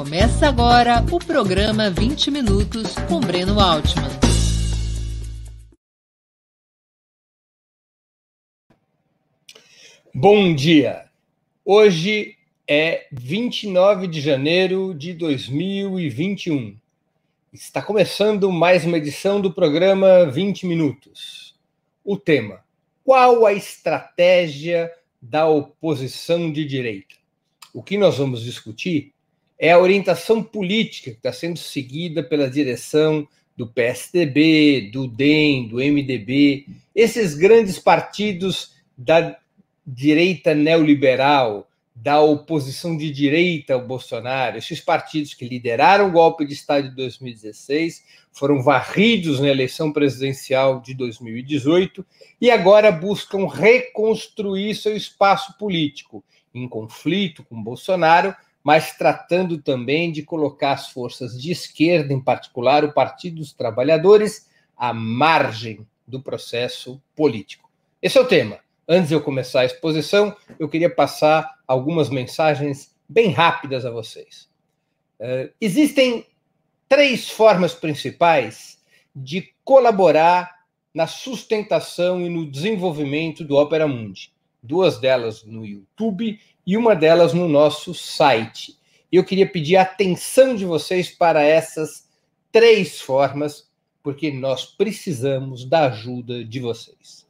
Começa agora o programa 20 Minutos com Breno Altman. Bom dia! Hoje é 29 de janeiro de 2021. Está começando mais uma edição do programa 20 Minutos. O tema: Qual a estratégia da oposição de direita? O que nós vamos discutir é a orientação política que está sendo seguida pela direção do PSDB, do DEM, do MDB, esses grandes partidos da direita neoliberal, da oposição de direita ao Bolsonaro, esses partidos que lideraram o golpe de Estado de 2016, foram varridos na eleição presidencial de 2018 e agora buscam reconstruir seu espaço político em conflito com Bolsonaro, mas tratando também de colocar as forças de esquerda, em particular o Partido dos Trabalhadores, à margem do processo político. Esse é o tema. Antes de eu começar a exposição, eu queria passar algumas mensagens bem rápidas a vocês. Uh, existem três formas principais de colaborar na sustentação e no desenvolvimento do Opera Mundi duas delas no YouTube e uma delas no nosso site. Eu queria pedir a atenção de vocês para essas três formas, porque nós precisamos da ajuda de vocês.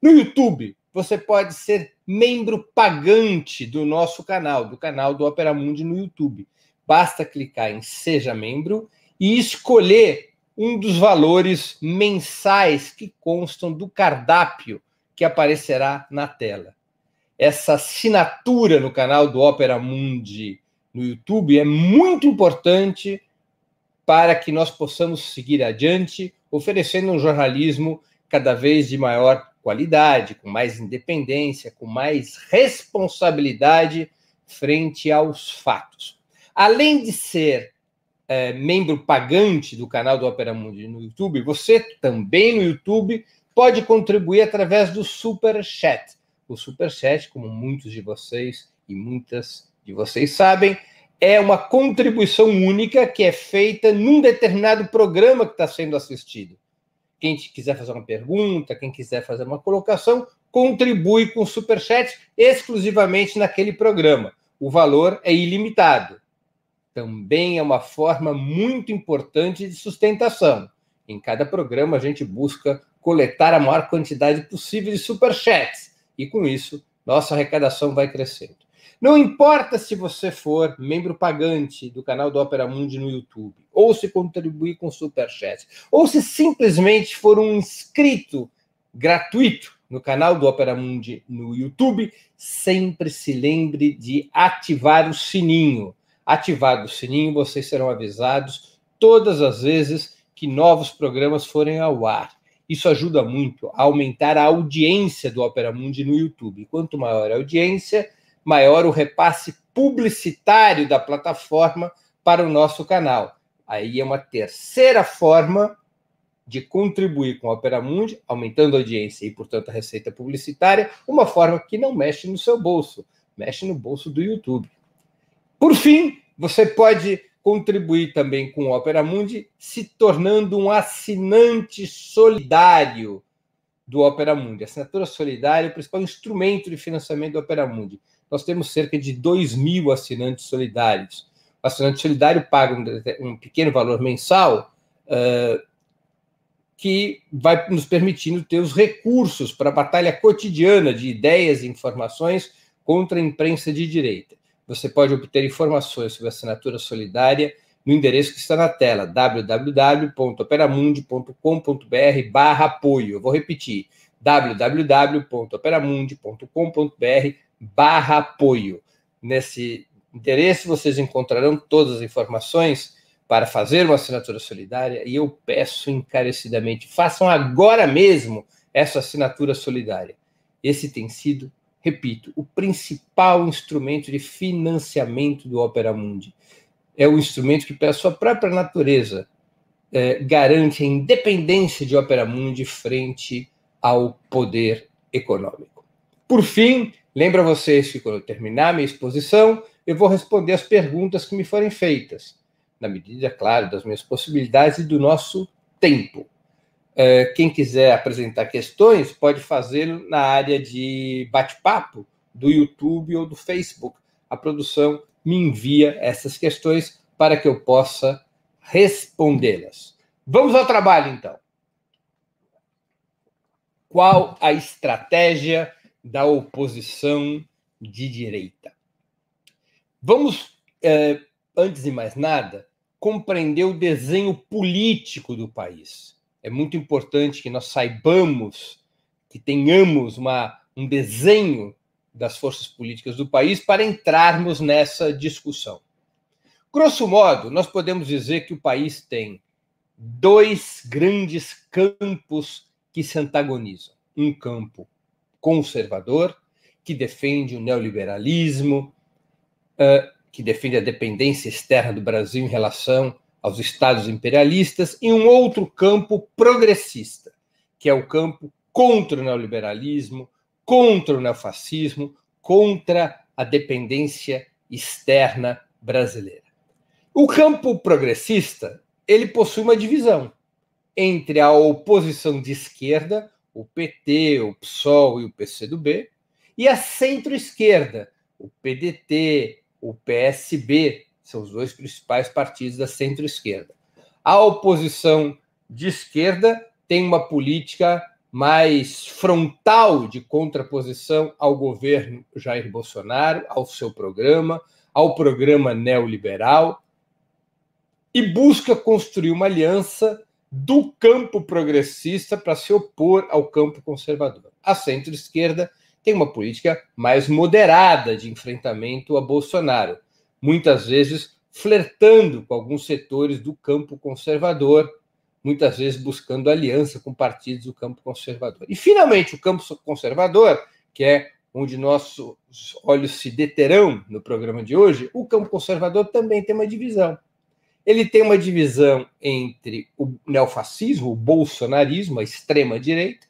No YouTube, você pode ser membro pagante do nosso canal, do canal do Opera Mundi no YouTube. Basta clicar em Seja Membro e escolher um dos valores mensais que constam do cardápio que aparecerá na tela. Essa assinatura no canal do Opera Mundi no YouTube é muito importante para que nós possamos seguir adiante, oferecendo um jornalismo cada vez de maior qualidade, com mais independência, com mais responsabilidade frente aos fatos. Além de ser é, membro pagante do canal do Opera Mundi no YouTube, você também no YouTube pode contribuir através do Super Chat. O Super Chat, como muitos de vocês e muitas de vocês sabem, é uma contribuição única que é feita num determinado programa que está sendo assistido. Quem quiser fazer uma pergunta, quem quiser fazer uma colocação, contribui com o Super Chat exclusivamente naquele programa. O valor é ilimitado. Também é uma forma muito importante de sustentação. Em cada programa, a gente busca coletar a maior quantidade possível de superchats. E com isso, nossa arrecadação vai crescendo. Não importa se você for membro pagante do canal do Opera Mundi no YouTube, ou se contribuir com superchat, ou se simplesmente for um inscrito gratuito no canal do Opera Mundi no YouTube, sempre se lembre de ativar o sininho. Ativado o sininho, vocês serão avisados todas as vezes que novos programas forem ao ar. Isso ajuda muito a aumentar a audiência do Opera Mundi no YouTube. Quanto maior a audiência, maior o repasse publicitário da plataforma para o nosso canal. Aí é uma terceira forma de contribuir com o Opera Mundi, aumentando a audiência e, portanto, a receita publicitária, uma forma que não mexe no seu bolso, mexe no bolso do YouTube. Por fim, você pode contribuir também com o Opera Mundi, se tornando um assinante solidário do Opera Mundi. Assinatura solidária é o principal instrumento de financiamento do Opera Mundi. Nós temos cerca de 2 mil assinantes solidários. O assinante solidário paga um, um pequeno valor mensal uh, que vai nos permitindo ter os recursos para a batalha cotidiana de ideias e informações contra a imprensa de direita. Você pode obter informações sobre a assinatura solidária no endereço que está na tela, www.operamundi.com.br barra apoio. Eu vou repetir, www.operamundi.com.br barra apoio. Nesse endereço vocês encontrarão todas as informações para fazer uma assinatura solidária e eu peço encarecidamente, façam agora mesmo essa assinatura solidária. Esse tem sido repito, o principal instrumento de financiamento do Opera Mundi. É o instrumento que, pela sua própria natureza, é, garante a independência de Opera Mundi frente ao poder econômico. Por fim, lembro a vocês que quando eu terminar minha exposição, eu vou responder as perguntas que me forem feitas, na medida, claro, das minhas possibilidades e do nosso tempo. É, quem quiser apresentar questões pode fazê-lo na área de bate-papo do YouTube ou do Facebook. A produção me envia essas questões para que eu possa respondê-las. Vamos ao trabalho, então. Qual a estratégia da oposição de direita? Vamos, é, antes de mais nada, compreender o desenho político do país. É muito importante que nós saibamos, que tenhamos uma, um desenho das forças políticas do país para entrarmos nessa discussão. Grosso modo, nós podemos dizer que o país tem dois grandes campos que se antagonizam. Um campo conservador, que defende o neoliberalismo, que defende a dependência externa do Brasil em relação aos estados imperialistas, e um outro campo progressista, que é o campo contra o neoliberalismo, contra o neofascismo, contra a dependência externa brasileira. O campo progressista, ele possui uma divisão entre a oposição de esquerda, o PT, o PSOL e o PCdoB, e a centro-esquerda, o PDT, o PSB, são os dois principais partidos da centro-esquerda. A oposição de esquerda tem uma política mais frontal de contraposição ao governo Jair Bolsonaro, ao seu programa, ao programa neoliberal, e busca construir uma aliança do campo progressista para se opor ao campo conservador. A centro-esquerda tem uma política mais moderada de enfrentamento a Bolsonaro, muitas vezes flertando com alguns setores do campo conservador, muitas vezes buscando aliança com partidos do campo conservador. E, finalmente, o campo conservador, que é onde nossos olhos se deterão no programa de hoje, o campo conservador também tem uma divisão. Ele tem uma divisão entre o neofascismo, o bolsonarismo, a extrema-direita,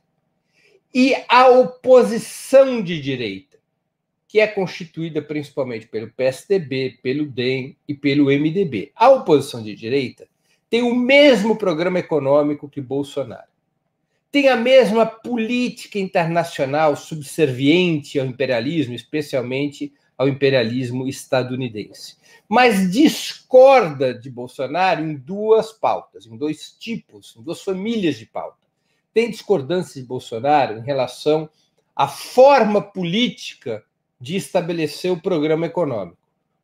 e a oposição de direita, que é constituída principalmente pelo PSDB, pelo DEM e pelo MDB. A oposição de direita tem o mesmo programa econômico que Bolsonaro. Tem a mesma política internacional subserviente ao imperialismo, especialmente ao imperialismo estadunidense. Mas discorda de Bolsonaro em duas pautas, em dois tipos, em duas famílias de pauta tem discordância de Bolsonaro em relação à forma política de estabelecer o programa econômico.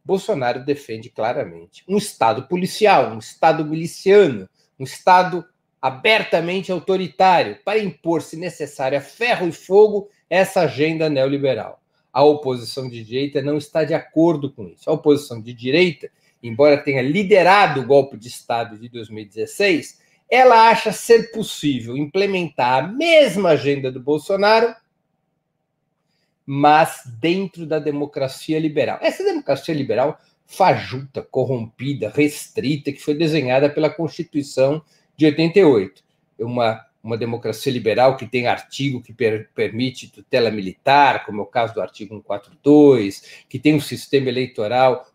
Bolsonaro defende claramente um Estado policial, um Estado miliciano, um Estado abertamente autoritário para impor, se necessário, a ferro e fogo essa agenda neoliberal. A oposição de direita não está de acordo com isso. A oposição de direita, embora tenha liderado o golpe de Estado de 2016, ela acha ser possível implementar a mesma agenda do Bolsonaro, mas dentro da democracia liberal. Essa democracia liberal fajuta, corrompida, restrita, que foi desenhada pela Constituição de 88. Uma, uma democracia liberal que tem artigo que per, permite tutela militar, como é o caso do artigo 142, que tem um sistema eleitoral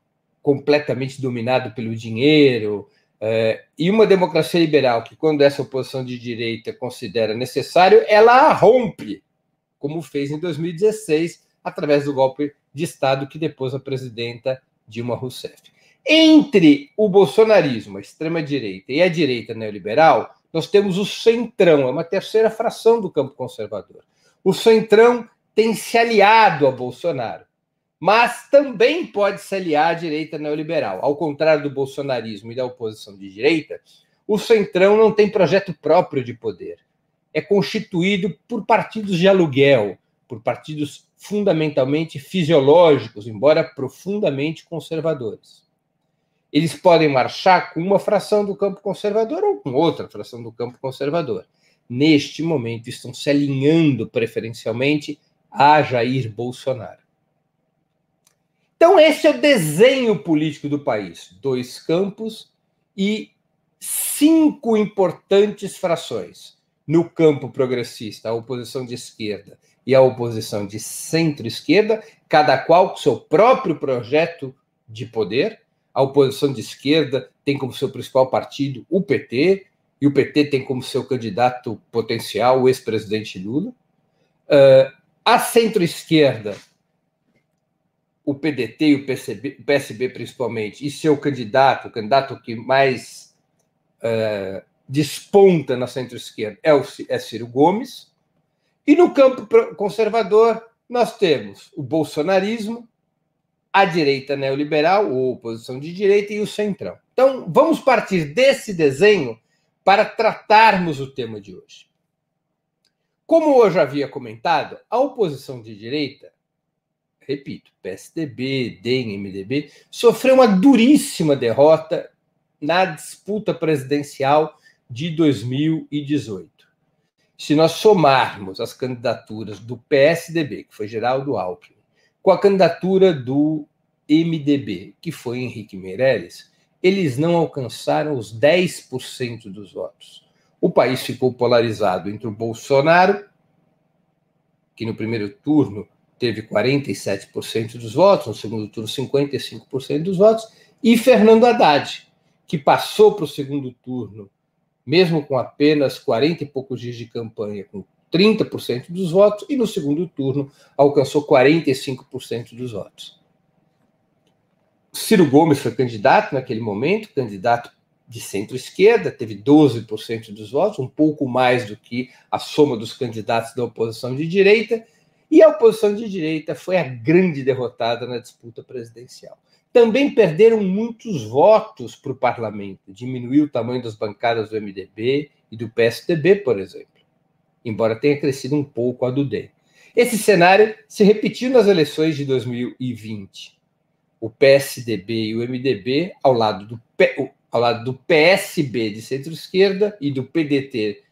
completamente dominado pelo dinheiro, é, e uma democracia liberal que, quando essa oposição de direita considera necessário, ela rompe, como fez em 2016, através do golpe de Estado que depôs a presidenta Dilma Rousseff. Entre o bolsonarismo, a extrema-direita, e a direita neoliberal, nós temos o centrão, é uma terceira fração do campo conservador. O centrão tem se aliado a Bolsonaro mas também pode se aliar à direita neoliberal. Ao contrário do bolsonarismo e da oposição de direita, o Centrão não tem projeto próprio de poder. É constituído por partidos de aluguel, por partidos fundamentalmente fisiológicos, embora profundamente conservadores. Eles podem marchar com uma fração do campo conservador ou com outra fração do campo conservador. Neste momento, estão se alinhando preferencialmente a Jair Bolsonaro. Então, esse é o desenho político do país: dois campos e cinco importantes frações. No campo progressista, a oposição de esquerda e a oposição de centro-esquerda, cada qual com seu próprio projeto de poder. A oposição de esquerda tem como seu principal partido o PT, e o PT tem como seu candidato potencial o ex-presidente Lula. Uh, a centro-esquerda, o PDT e o PSB principalmente, e seu candidato, o candidato que mais uh, desponta na centro-esquerda é, é Ciro Gomes. E no campo conservador, nós temos o bolsonarismo, a direita neoliberal, ou oposição de direita, e o centrão. Então, vamos partir desse desenho para tratarmos o tema de hoje. Como eu já havia comentado, a oposição de direita, repito, PSDB, DEM, MDB, sofreu uma duríssima derrota na disputa presidencial de 2018. Se nós somarmos as candidaturas do PSDB, que foi Geraldo Alckmin, com a candidatura do MDB, que foi Henrique Meirelles, eles não alcançaram os 10% dos votos. O país ficou polarizado entre o Bolsonaro, que no primeiro turno teve 47% dos votos, no segundo turno 55% dos votos, e Fernando Haddad, que passou para o segundo turno mesmo com apenas 40 e poucos dias de campanha, com 30% dos votos, e no segundo turno alcançou 45% dos votos. Ciro Gomes foi candidato naquele momento, candidato de centro-esquerda, teve 12% dos votos, um pouco mais do que a soma dos candidatos da oposição de direita, e a oposição de direita foi a grande derrotada na disputa presidencial também perderam muitos votos para o parlamento, diminuiu o tamanho das bancadas do MDB e do PSDB, por exemplo, embora tenha crescido um pouco a do DEM. Esse cenário se repetiu nas eleições de 2020. O PSDB e o MDB, ao lado do, P, ao lado do PSB de centro-esquerda e do PDT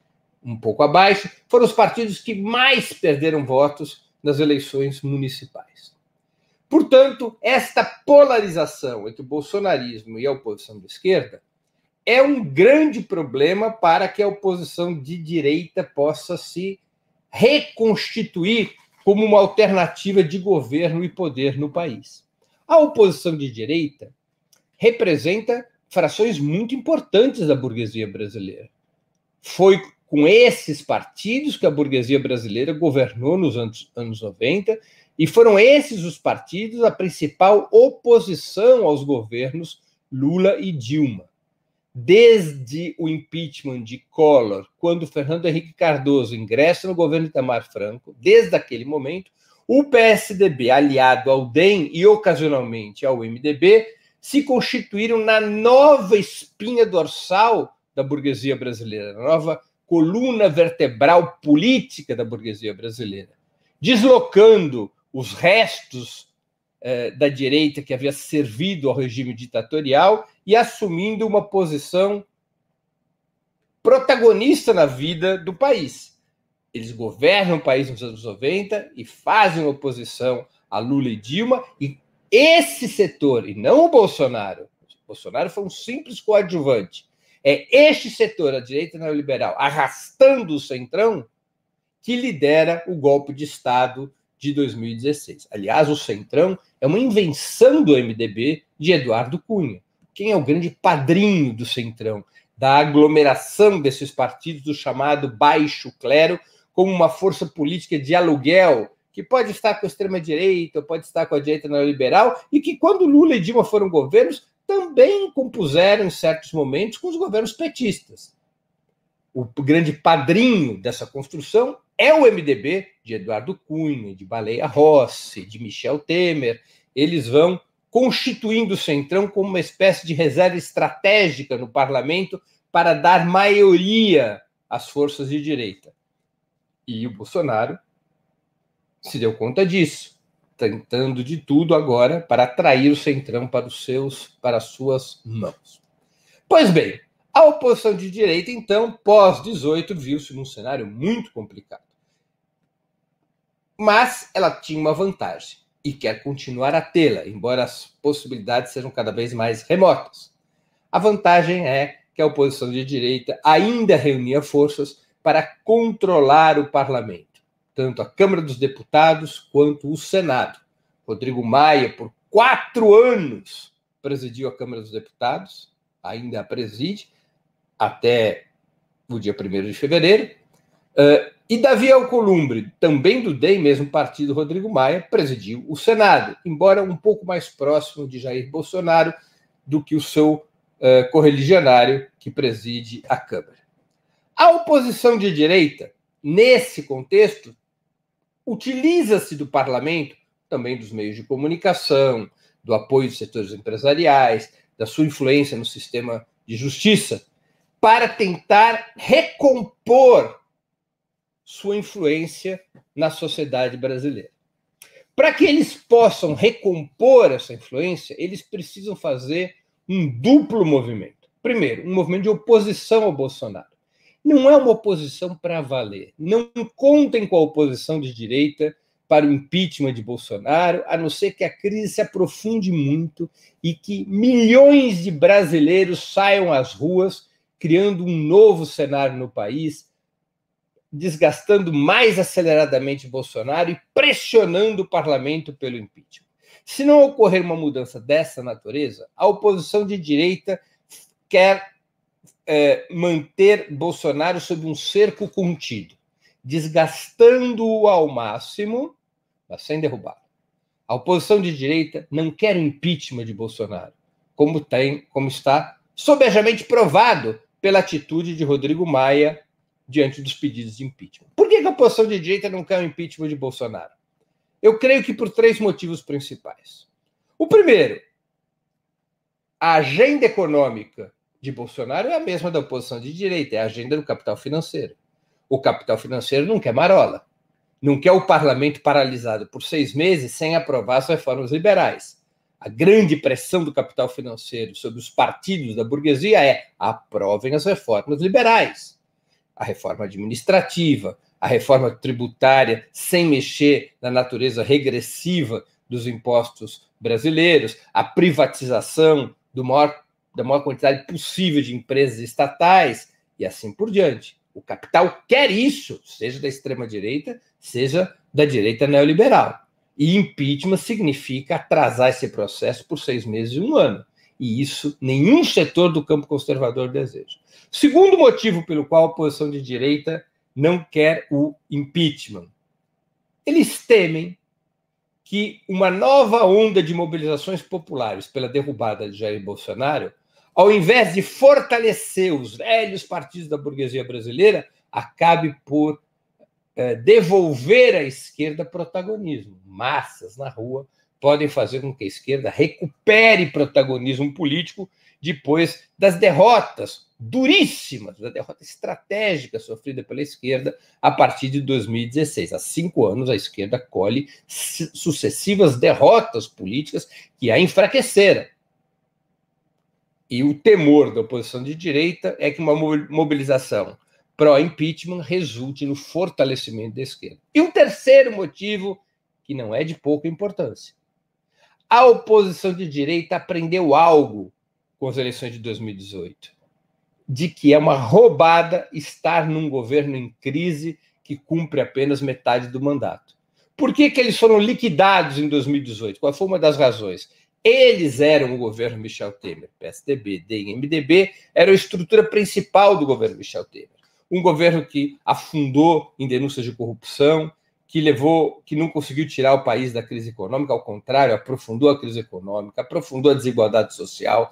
um pouco abaixo, foram os partidos que mais perderam votos nas eleições municipais. Portanto, esta polarização entre o bolsonarismo e a oposição de esquerda é um grande problema para que a oposição de direita possa se reconstituir como uma alternativa de governo e poder no país. A oposição de direita representa frações muito importantes da burguesia brasileira. Foi com esses partidos que a burguesia brasileira governou nos anos, anos 90 e foram esses os partidos a principal oposição aos governos Lula e Dilma. Desde o impeachment de Collor, quando Fernando Henrique Cardoso ingressa no governo Itamar Franco, desde aquele momento, o PSDB, aliado ao DEM e ocasionalmente ao MDB, se constituíram na nova espinha dorsal da burguesia brasileira, na nova coluna vertebral política da burguesia brasileira, deslocando os restos eh, da direita que havia servido ao regime ditatorial e assumindo uma posição protagonista na vida do país. Eles governam o país nos anos 90 e fazem oposição a Lula e Dilma, e esse setor, e não o Bolsonaro, o Bolsonaro foi um simples coadjuvante, é este setor, a direita neoliberal, arrastando o centrão, que lidera o golpe de Estado de 2016. Aliás, o Centrão é uma invenção do MDB de Eduardo Cunha. Quem é o grande padrinho do Centrão? Da aglomeração desses partidos do chamado baixo clero como uma força política de aluguel que pode estar com a extrema-direita, pode estar com a direita neoliberal, e que, quando Lula e Dilma foram governos, também compuseram, em certos momentos, com os governos petistas. O grande padrinho dessa construção é o MDB de Eduardo Cunha, de Baleia Rossi, de Michel Temer. Eles vão constituindo o Centrão como uma espécie de reserva estratégica no parlamento para dar maioria às forças de direita. E o Bolsonaro se deu conta disso, tentando de tudo agora para atrair o Centrão para os seus para as suas mãos. Pois bem, a oposição de direita, então, pós-18, viu-se num cenário muito complicado. Mas ela tinha uma vantagem e quer continuar a tê-la, embora as possibilidades sejam cada vez mais remotas. A vantagem é que a oposição de direita ainda reunia forças para controlar o parlamento, tanto a Câmara dos Deputados quanto o Senado. Rodrigo Maia, por quatro anos presidiu a Câmara dos Deputados, ainda a preside, até o dia 1 de fevereiro. Uh, e Davi Alcolumbre, também do DEM, mesmo partido Rodrigo Maia, presidiu o Senado, embora um pouco mais próximo de Jair Bolsonaro do que o seu uh, correligionário que preside a Câmara. A oposição de direita, nesse contexto, utiliza-se do parlamento, também dos meios de comunicação, do apoio dos setores empresariais, da sua influência no sistema de justiça, para tentar recompor sua influência na sociedade brasileira. Para que eles possam recompor essa influência, eles precisam fazer um duplo movimento. Primeiro, um movimento de oposição ao Bolsonaro. Não é uma oposição para valer. Não contem com a oposição de direita para o impeachment de Bolsonaro, a não ser que a crise se aprofunde muito e que milhões de brasileiros saiam às ruas, criando um novo cenário no país, desgastando mais aceleradamente Bolsonaro e pressionando o parlamento pelo impeachment. Se não ocorrer uma mudança dessa natureza, a oposição de direita quer é, manter Bolsonaro sob um cerco contido, desgastando-o ao máximo, mas sem derrubá-lo. A oposição de direita não quer impeachment de Bolsonaro, como tem, como está sobejamente provado pela atitude de Rodrigo Maia diante dos pedidos de impeachment. Por que a oposição de direita não quer o impeachment de Bolsonaro? Eu creio que por três motivos principais. O primeiro, a agenda econômica de Bolsonaro é a mesma da oposição de direita, é a agenda do capital financeiro. O capital financeiro não quer marola, não quer o parlamento paralisado por seis meses sem aprovar as reformas liberais. A grande pressão do capital financeiro sobre os partidos da burguesia é aprovem as reformas liberais a reforma administrativa, a reforma tributária, sem mexer na natureza regressiva dos impostos brasileiros, a privatização maior, da maior quantidade possível de empresas estatais e assim por diante. O capital quer isso, seja da extrema-direita, seja da direita neoliberal. E impeachment significa atrasar esse processo por seis meses e um ano. E isso nenhum setor do campo conservador deseja. Segundo motivo pelo qual a oposição de direita não quer o impeachment. Eles temem que uma nova onda de mobilizações populares pela derrubada de Jair Bolsonaro, ao invés de fortalecer os velhos partidos da burguesia brasileira, acabe por eh, devolver à esquerda protagonismo. Massas na rua podem fazer com que a esquerda recupere protagonismo político depois das derrotas duríssimas, da derrota estratégica sofrida pela esquerda a partir de 2016. Há cinco anos, a esquerda colhe sucessivas derrotas políticas que a enfraqueceram. E o temor da oposição de direita é que uma mobilização pró-impeachment resulte no fortalecimento da esquerda. E um terceiro motivo, que não é de pouca importância. A oposição de direita aprendeu algo com as eleições de 2018, de que é uma roubada estar num governo em crise que cumpre apenas metade do mandato. Por que, que eles foram liquidados em 2018? Qual foi uma das razões? Eles eram o governo Michel Temer, PSDB, DEM, MDB, era a estrutura principal do governo Michel Temer. Um governo que afundou em denúncias de corrupção, que levou, que não conseguiu tirar o país da crise econômica, ao contrário, aprofundou a crise econômica, aprofundou a desigualdade social,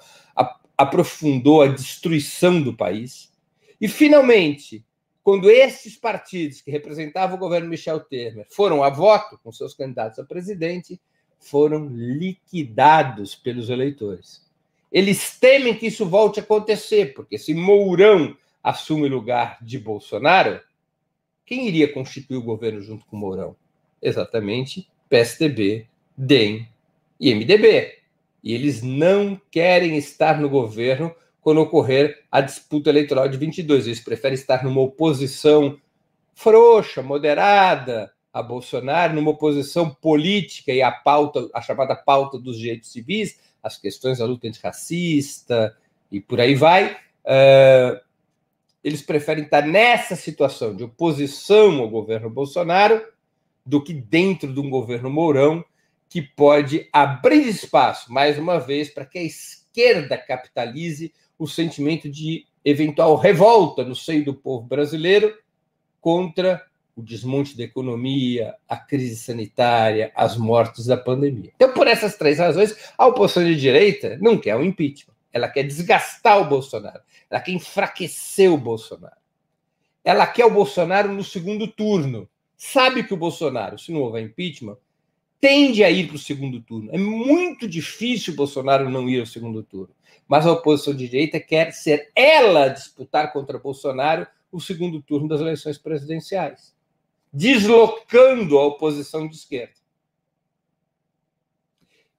aprofundou a destruição do país. E, finalmente, quando esses partidos que representavam o governo Michel Temer foram a voto com seus candidatos a presidente, foram liquidados pelos eleitores. Eles temem que isso volte a acontecer, porque se Mourão assume o lugar de Bolsonaro, quem iria constituir o governo junto com Mourão? Exatamente PSDB, DEM e MDB e eles não querem estar no governo quando ocorrer a disputa eleitoral de 22. Eles preferem estar numa oposição frouxa, moderada a Bolsonaro, numa oposição política e a pauta, a chamada pauta dos direitos civis, as questões da luta antirracista e por aí vai. Uh, eles preferem estar nessa situação de oposição ao governo Bolsonaro do que dentro de um governo Mourão que pode abrir espaço, mais uma vez, para que a esquerda capitalize o sentimento de eventual revolta no seio do povo brasileiro contra o desmonte da economia, a crise sanitária, as mortes da pandemia. Então, por essas três razões, a oposição de direita não quer o impeachment. Ela quer desgastar o Bolsonaro. Ela quer enfraquecer o Bolsonaro. Ela quer o Bolsonaro no segundo turno. Sabe que o Bolsonaro, se não houver impeachment, tende a ir para o segundo turno. É muito difícil o Bolsonaro não ir ao segundo turno. Mas a oposição de direita quer ser ela disputar contra Bolsonaro o segundo turno das eleições presidenciais, deslocando a oposição de esquerda.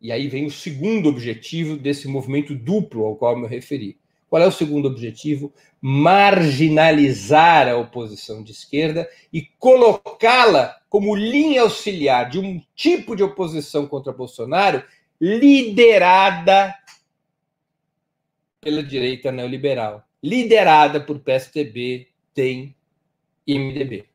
E aí vem o segundo objetivo desse movimento duplo ao qual eu me referi. Qual é o segundo objetivo? Marginalizar a oposição de esquerda e colocá-la como linha auxiliar de um tipo de oposição contra Bolsonaro liderada pela direita neoliberal, liderada por PSDB, DEM e MDB.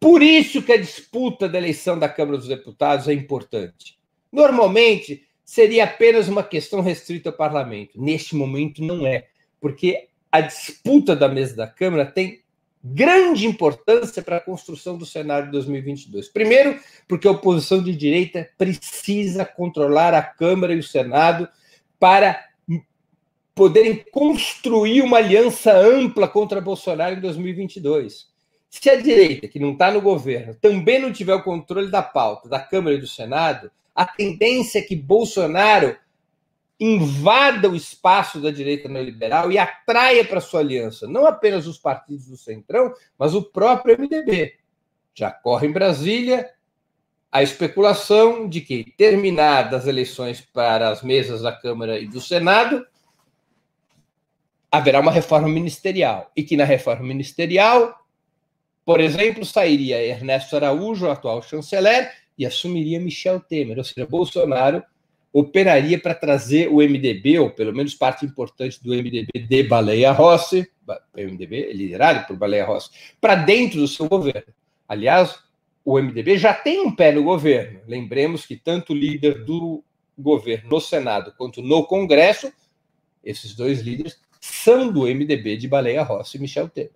Por isso que a disputa da eleição da Câmara dos Deputados é importante. Normalmente seria apenas uma questão restrita ao parlamento. Neste momento não é porque a disputa da mesa da Câmara tem grande importância para a construção do cenário de 2022. Primeiro, porque a oposição de direita precisa controlar a Câmara e o Senado para poderem construir uma aliança ampla contra Bolsonaro em 2022. Se a direita, que não está no governo, também não tiver o controle da pauta da Câmara e do Senado, a tendência é que Bolsonaro invada o espaço da direita neoliberal e atraia para sua aliança não apenas os partidos do Centrão, mas o próprio MDB. Já corre em Brasília a especulação de que, terminadas as eleições para as mesas da Câmara e do Senado, haverá uma reforma ministerial. E que na reforma ministerial, por exemplo, sairia Ernesto Araújo, atual chanceler, e assumiria Michel Temer, ou seja, Bolsonaro operaria para trazer o MDB, ou pelo menos parte importante do MDB de Baleia Rossi, MDB é liderado por Baleia Rossi, para dentro do seu governo. Aliás, o MDB já tem um pé no governo. Lembremos que tanto o líder do governo no Senado quanto no Congresso, esses dois líderes são do MDB de Baleia Rossi e Michel Temer.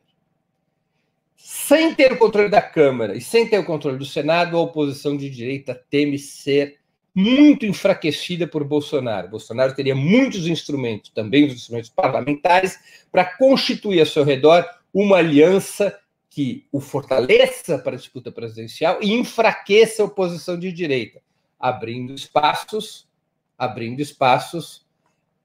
Sem ter o controle da Câmara e sem ter o controle do Senado, a oposição de direita teme ser muito enfraquecida por Bolsonaro. Bolsonaro teria muitos instrumentos, também os instrumentos parlamentares, para constituir a seu redor uma aliança que o fortaleça para a disputa presidencial e enfraqueça a oposição de direita, abrindo espaços, abrindo espaços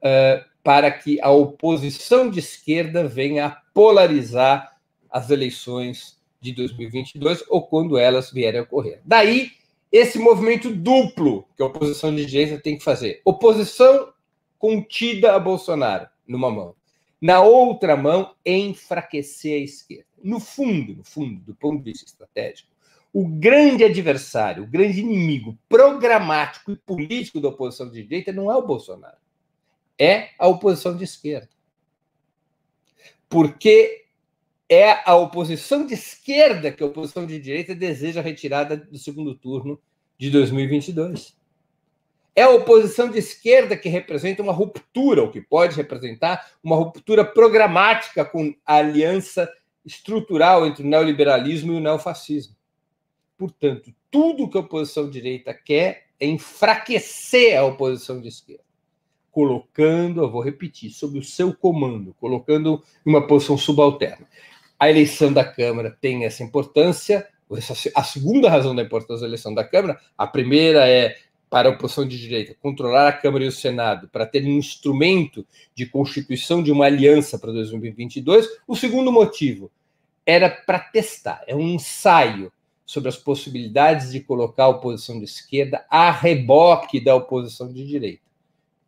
uh, para que a oposição de esquerda venha a polarizar as eleições de 2022 ou quando elas vierem a ocorrer. Daí esse movimento duplo que a oposição de direita tem que fazer. Oposição contida a Bolsonaro, numa mão. Na outra mão, enfraquecer a esquerda. No fundo, no fundo, do ponto de vista estratégico, o grande adversário, o grande inimigo programático e político da oposição de direita não é o Bolsonaro, é a oposição de esquerda. Porque é a oposição de esquerda que a oposição de direita deseja a retirada do segundo turno de 2022. É a oposição de esquerda que representa uma ruptura, ou que pode representar uma ruptura programática com a aliança estrutural entre o neoliberalismo e o neofascismo. Portanto, tudo que a oposição direita quer é enfraquecer a oposição de esquerda colocando, eu vou repetir, sob o seu comando, colocando em uma posição subalterna a eleição da Câmara tem essa importância. A segunda razão da importância da eleição da Câmara, a primeira é para a oposição de direita controlar a Câmara e o Senado para ter um instrumento de constituição de uma aliança para 2022. O segundo motivo era para testar, é um ensaio sobre as possibilidades de colocar a oposição de esquerda a reboque da oposição de direita.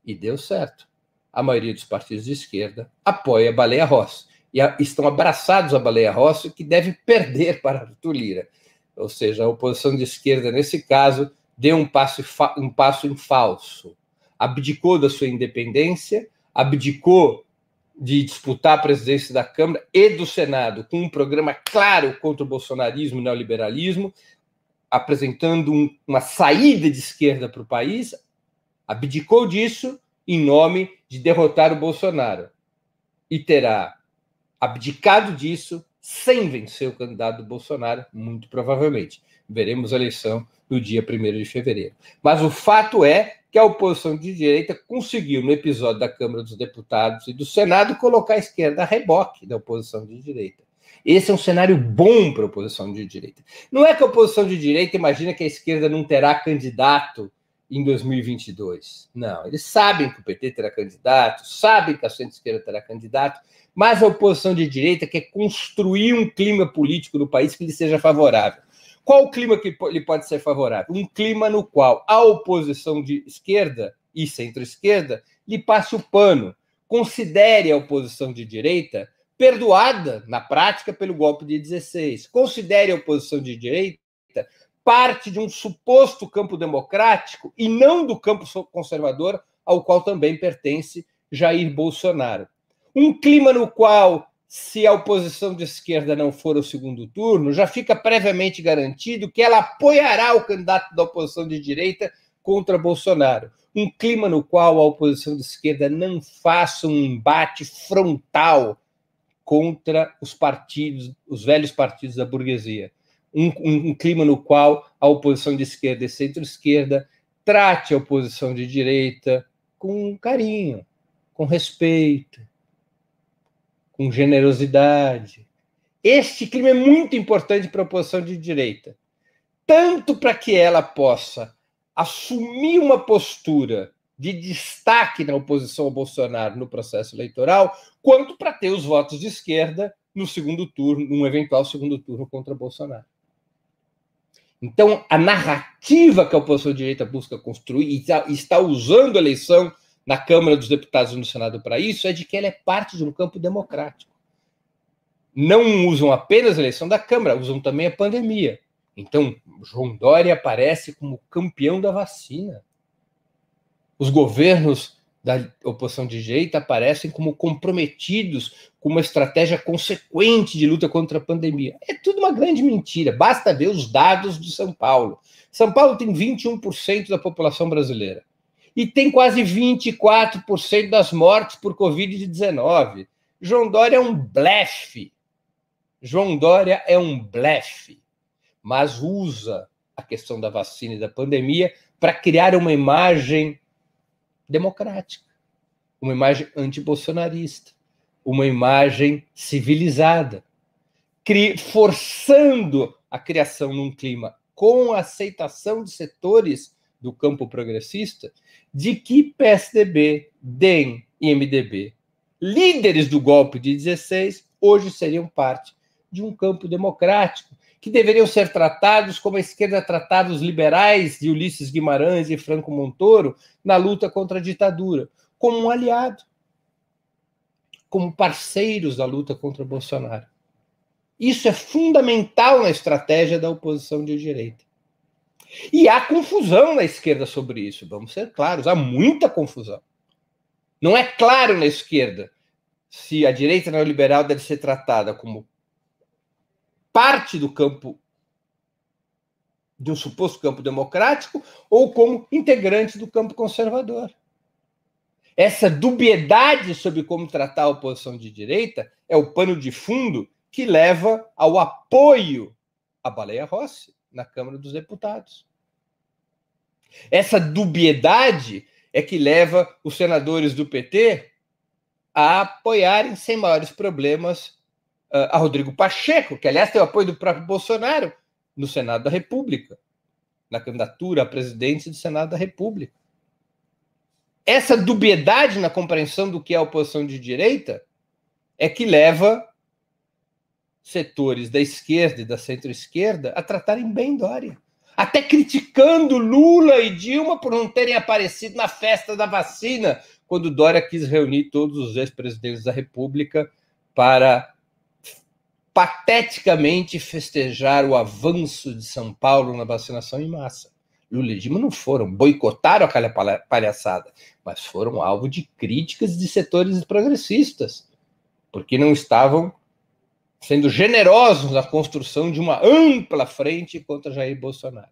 E deu certo. A maioria dos partidos de esquerda apoia a Baleia Rossi e a, estão abraçados à Baleia Rossi, que deve perder para Arthur Lira. Ou seja, a oposição de esquerda, nesse caso, deu um passo, um passo em falso. Abdicou da sua independência, abdicou de disputar a presidência da Câmara e do Senado com um programa claro contra o bolsonarismo e neoliberalismo, apresentando um, uma saída de esquerda para o país, abdicou disso em nome de derrotar o Bolsonaro. E terá abdicado disso sem vencer o candidato Bolsonaro, muito provavelmente. Veremos a eleição no dia 1 de fevereiro. Mas o fato é que a oposição de direita conseguiu, no episódio da Câmara dos Deputados e do Senado, colocar a esquerda a reboque da oposição de direita. Esse é um cenário bom para a oposição de direita. Não é que a oposição de direita imagina que a esquerda não terá candidato em 2022. Não, eles sabem que o PT terá candidato, sabem que a centro-esquerda terá candidato, mas a oposição de direita quer construir um clima político no país que lhe seja favorável. Qual o clima que lhe pode ser favorável? Um clima no qual a oposição de esquerda e centro-esquerda lhe passe o pano, considere a oposição de direita perdoada, na prática, pelo golpe de 16. Considere a oposição de direita parte de um suposto campo democrático e não do campo conservador, ao qual também pertence Jair Bolsonaro. Um clima no qual, se a oposição de esquerda não for ao segundo turno, já fica previamente garantido que ela apoiará o candidato da oposição de direita contra Bolsonaro. Um clima no qual a oposição de esquerda não faça um embate frontal contra os partidos, os velhos partidos da burguesia. Um, um, um clima no qual a oposição de esquerda e centro-esquerda trate a oposição de direita com carinho, com respeito, com generosidade. Este clima é muito importante para a oposição de direita, tanto para que ela possa assumir uma postura de destaque na oposição ao Bolsonaro no processo eleitoral, quanto para ter os votos de esquerda no segundo turno, num eventual segundo turno contra Bolsonaro. Então, a narrativa que a oposição direita busca construir e está usando a eleição na Câmara dos Deputados e no Senado para isso é de que ela é parte de um campo democrático. Não usam apenas a eleição da Câmara, usam também a pandemia. Então, João Dória aparece como campeão da vacina os governos da oposição de direita aparecem como comprometidos com uma estratégia consequente de luta contra a pandemia. É tudo uma grande mentira. Basta ver os dados de São Paulo. São Paulo tem 21% da população brasileira e tem quase 24% das mortes por Covid-19. João Dória é um blefe. João Dória é um blefe, mas usa a questão da vacina e da pandemia para criar uma imagem democrática, uma imagem antibolsonarista, uma imagem civilizada, forçando a criação num clima com a aceitação de setores do campo progressista de que PSDB, DEM e MDB, líderes do golpe de 16, hoje seriam parte de um campo democrático que deveriam ser tratados como a esquerda tratava os liberais de Ulisses Guimarães e Franco Montoro na luta contra a ditadura, como um aliado, como parceiros da luta contra Bolsonaro. Isso é fundamental na estratégia da oposição de direita. E há confusão na esquerda sobre isso, vamos ser claros, há muita confusão. Não é claro na esquerda se a direita neoliberal deve ser tratada como parte do campo de um suposto campo democrático ou como integrante do campo conservador. Essa dubiedade sobre como tratar a oposição de direita é o pano de fundo que leva ao apoio à Baleia Rossi na Câmara dos Deputados. Essa dubiedade é que leva os senadores do PT a apoiarem sem maiores problemas uh, a Rodrigo Pacheco, que aliás tem o apoio do próprio Bolsonaro no Senado da República, na candidatura a presidente do Senado da República. Essa dubiedade na compreensão do que é a oposição de direita é que leva setores da esquerda e da centro-esquerda a tratarem bem Dória. Até criticando Lula e Dilma por não terem aparecido na festa da vacina, quando Dória quis reunir todos os ex-presidentes da República para pateticamente festejar o avanço de São Paulo na vacinação em massa. Lula e Dilma não foram, boicotaram aquela palhaçada, mas foram alvo de críticas de setores progressistas, porque não estavam sendo generosos na construção de uma ampla frente contra Jair Bolsonaro.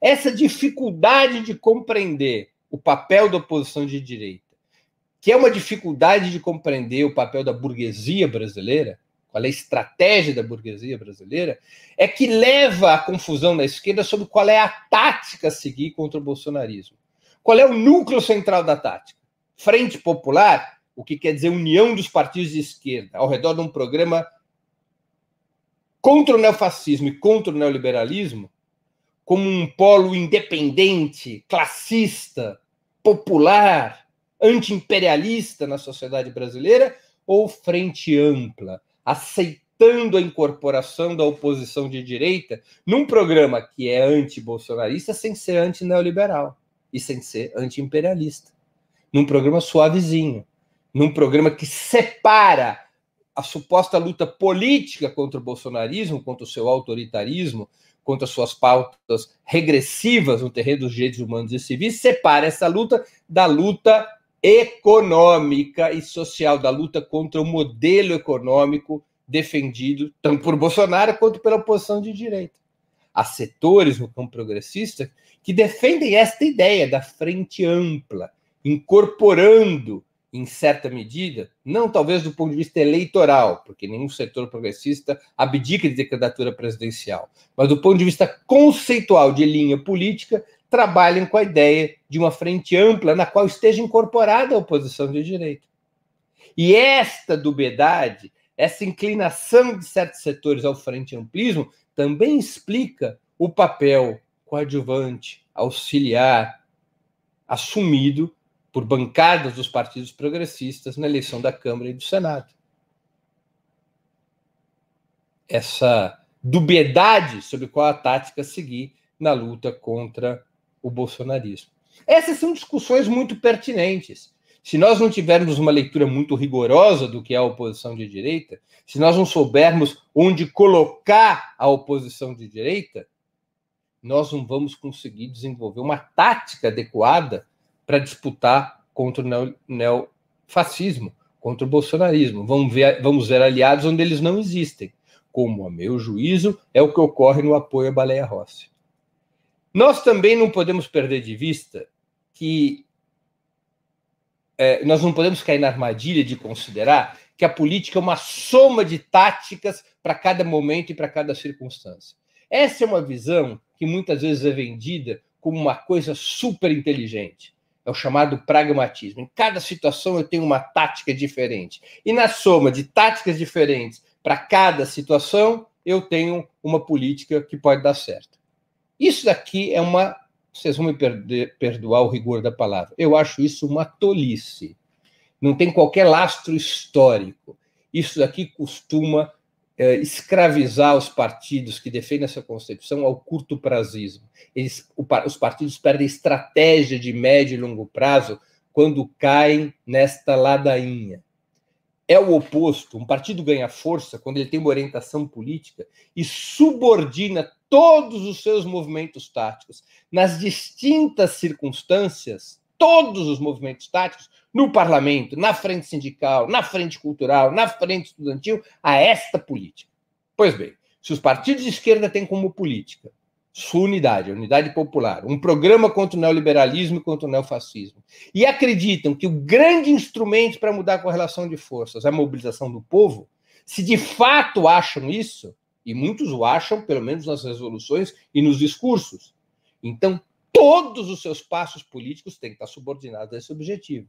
Essa dificuldade de compreender o papel da oposição de direita, que é uma dificuldade de compreender o papel da burguesia brasileira, qual é a estratégia da burguesia brasileira, é que leva à confusão na esquerda sobre qual é a tática a seguir contra o bolsonarismo. Qual é o núcleo central da tática? Frente Popular, o que quer dizer união dos partidos de esquerda, ao redor de um programa contra o neofascismo e contra o neoliberalismo, como um polo independente, classista, popular, anti-imperialista na sociedade brasileira, ou frente ampla, aceitando a incorporação da oposição de direita num programa que é anti-bolsonarista sem ser anti-neoliberal e sem ser anti-imperialista. Num programa suavezinho, num programa que separa a suposta luta política contra o bolsonarismo, contra o seu autoritarismo, contra suas pautas regressivas no terreno dos direitos humanos e civis, separa essa luta da luta econômica e social, da luta contra o modelo econômico defendido tanto por Bolsonaro quanto pela oposição de direita. Há setores no campo progressista que defendem esta ideia da frente ampla, incorporando em certa medida, não talvez do ponto de vista eleitoral, porque nenhum setor progressista abdica de candidatura presidencial, mas do ponto de vista conceitual de linha política, trabalham com a ideia de uma frente ampla na qual esteja incorporada a oposição de direita. E esta dubiedade, essa inclinação de certos setores ao frente amplismo, também explica o papel coadjuvante, auxiliar, assumido por bancadas dos partidos progressistas na eleição da Câmara e do Senado. Essa dubiedade sobre qual a tática seguir na luta contra o bolsonarismo. Essas são discussões muito pertinentes. Se nós não tivermos uma leitura muito rigorosa do que é a oposição de direita, se nós não soubermos onde colocar a oposição de direita, nós não vamos conseguir desenvolver uma tática adequada para disputar contra o neofascismo, contra o bolsonarismo. Vamos ver, vamos ver aliados onde eles não existem, como, a meu juízo, é o que ocorre no apoio à Baleia Rossi. Nós também não podemos perder de vista que é, nós não podemos cair na armadilha de considerar que a política é uma soma de táticas para cada momento e para cada circunstância. Essa é uma visão que muitas vezes é vendida como uma coisa super inteligente. É o chamado pragmatismo. Em cada situação eu tenho uma tática diferente. E na soma de táticas diferentes para cada situação, eu tenho uma política que pode dar certo. Isso daqui é uma. Vocês vão me perdoar o rigor da palavra. Eu acho isso uma tolice. Não tem qualquer lastro histórico. Isso daqui costuma escravizar os partidos que defendem essa concepção ao curto prazismo. Eles, os partidos perdem estratégia de médio e longo prazo quando caem nesta ladainha. É o oposto. Um partido ganha força quando ele tem uma orientação política e subordina todos os seus movimentos táticos nas distintas circunstâncias, todos os movimentos táticos, no parlamento, na frente sindical, na frente cultural, na frente estudantil, a esta política. Pois bem, se os partidos de esquerda têm como política sua unidade, a unidade popular, um programa contra o neoliberalismo e contra o neofascismo, e acreditam que o grande instrumento para mudar a correlação de forças é a mobilização do povo, se de fato acham isso, e muitos o acham, pelo menos nas resoluções e nos discursos, então todos os seus passos políticos têm que estar subordinados a esse objetivo.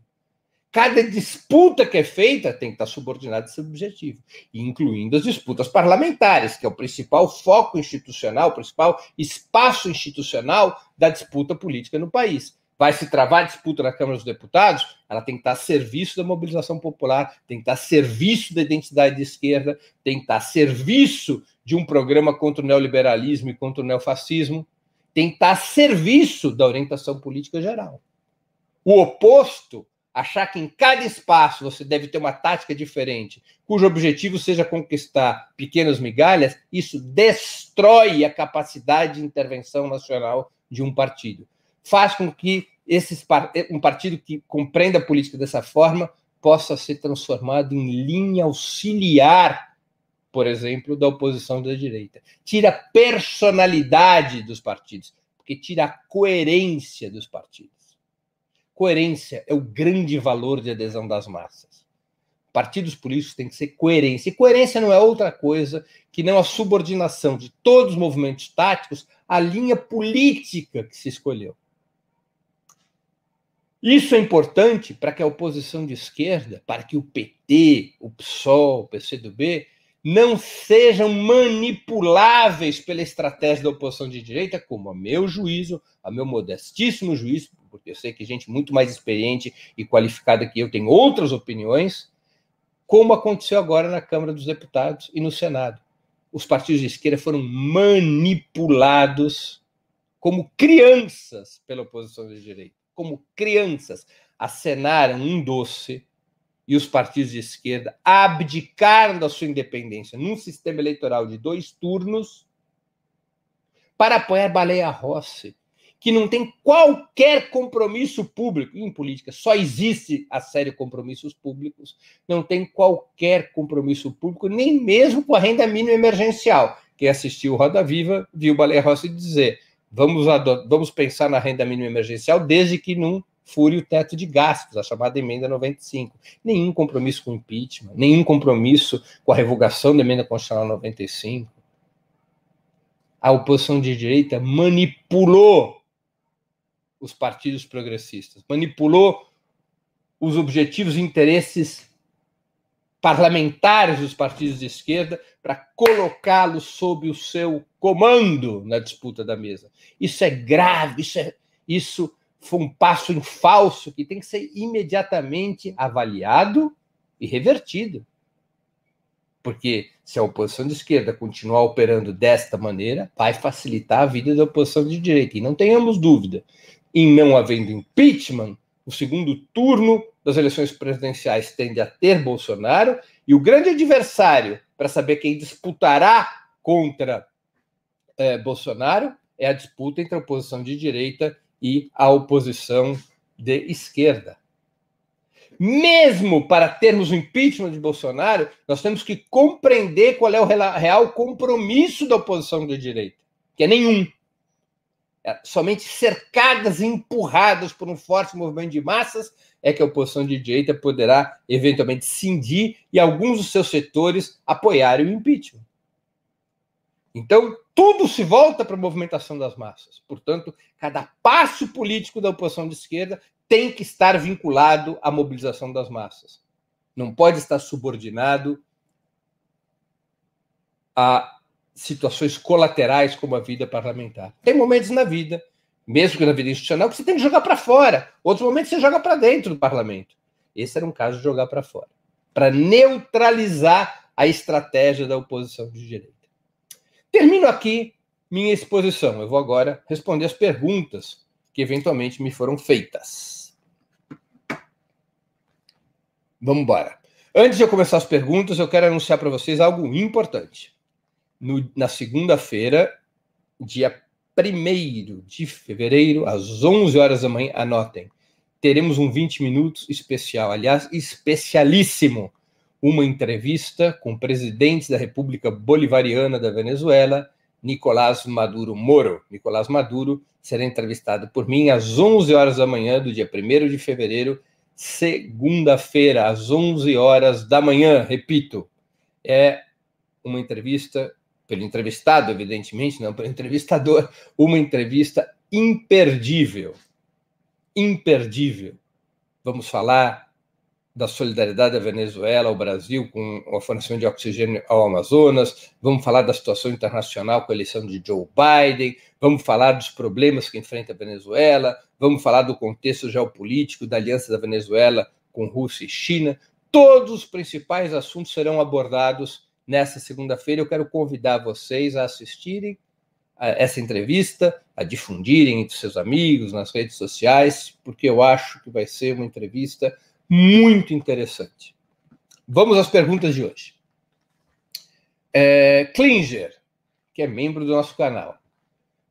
Cada disputa que é feita tem que estar subordinada a esse objetivo, incluindo as disputas parlamentares, que é o principal foco institucional, o principal espaço institucional da disputa política no país. Vai se travar a disputa na Câmara dos Deputados, ela tem que estar a serviço da mobilização popular, tem que estar a serviço da identidade de esquerda, tem que estar a serviço de um programa contra o neoliberalismo e contra o neofascismo, tem que estar a serviço da orientação política geral. O oposto achar que em cada espaço você deve ter uma tática diferente, cujo objetivo seja conquistar pequenas migalhas, isso destrói a capacidade de intervenção nacional de um partido. Faz com que esses, um partido que compreenda a política dessa forma possa ser transformado em linha auxiliar por exemplo, da oposição da direita. Tira a personalidade dos partidos, porque tira a coerência dos partidos. Coerência é o grande valor de adesão das massas. Partidos políticos têm que ser coerência. E coerência não é outra coisa que não a subordinação de todos os movimentos táticos à linha política que se escolheu. Isso é importante para que a oposição de esquerda, para que o PT, o PSOL, o PCdoB, não sejam manipuláveis pela estratégia da oposição de direita, como a meu juízo, a meu modestíssimo juízo, porque eu sei que gente muito mais experiente e qualificada que eu tem outras opiniões, como aconteceu agora na Câmara dos Deputados e no Senado. Os partidos de esquerda foram manipulados como crianças pela oposição de direita como crianças, acenaram um doce e os partidos de esquerda abdicaram da sua independência num sistema eleitoral de dois turnos para apoiar Baleia Rossi, que não tem qualquer compromisso público em política, só existe a série compromissos públicos, não tem qualquer compromisso público, nem mesmo com a renda mínima emergencial. Quem assistiu Roda Viva viu Baleia Rossi dizer: Vamos, vamos pensar na renda mínima emergencial desde que não fure o teto de gastos, a chamada emenda 95. Nenhum compromisso com impeachment, nenhum compromisso com a revogação da emenda constitucional 95. A oposição de direita manipulou os partidos progressistas, manipulou os objetivos e interesses parlamentares dos partidos de esquerda para colocá-los sob o seu comando na disputa da mesa. Isso é grave, isso, é, isso foi um passo em falso que tem que ser imediatamente avaliado e revertido. Porque se a oposição de esquerda continuar operando desta maneira, vai facilitar a vida da oposição de direita. E não tenhamos dúvida, em não havendo impeachment, o segundo turno das eleições presidenciais tende a ter Bolsonaro, e o grande adversário para saber quem disputará contra é, Bolsonaro é a disputa entre a oposição de direita e a oposição de esquerda. Mesmo para termos o impeachment de Bolsonaro, nós temos que compreender qual é o real compromisso da oposição de direita, que é nenhum. É, somente cercadas e empurradas por um forte movimento de massas é que a oposição de direita poderá eventualmente cindir e alguns dos seus setores apoiarem o impeachment. Então, tudo se volta para a movimentação das massas. Portanto, cada passo político da oposição de esquerda tem que estar vinculado à mobilização das massas. Não pode estar subordinado a situações colaterais como a vida parlamentar. Tem momentos na vida, mesmo que na vida institucional, que você tem que jogar para fora. Outros momentos você joga para dentro do parlamento. Esse era um caso de jogar para fora, para neutralizar a estratégia da oposição de direita. Termino aqui minha exposição. Eu vou agora responder as perguntas que eventualmente me foram feitas. Vamos embora. Antes de eu começar as perguntas, eu quero anunciar para vocês algo importante no, na segunda-feira, dia 1 de fevereiro, às 11 horas da manhã, anotem, teremos um 20 minutos especial, aliás, especialíssimo, uma entrevista com o presidente da República Bolivariana da Venezuela, Nicolás Maduro Moro. Nicolás Maduro será entrevistado por mim às 11 horas da manhã do dia 1 de fevereiro, segunda-feira, às 11 horas da manhã, repito. É uma entrevista pelo entrevistado, evidentemente, não pelo entrevistador, uma entrevista imperdível. Imperdível. Vamos falar da solidariedade da Venezuela ao Brasil com a fornecimento de oxigênio ao Amazonas, vamos falar da situação internacional com a eleição de Joe Biden, vamos falar dos problemas que enfrenta a Venezuela, vamos falar do contexto geopolítico da aliança da Venezuela com Rússia e China. Todos os principais assuntos serão abordados nessa segunda-feira. Eu quero convidar vocês a assistirem a essa entrevista, a difundirem entre seus amigos, nas redes sociais, porque eu acho que vai ser uma entrevista muito interessante. Vamos às perguntas de hoje. É, Klinger, que é membro do nosso canal.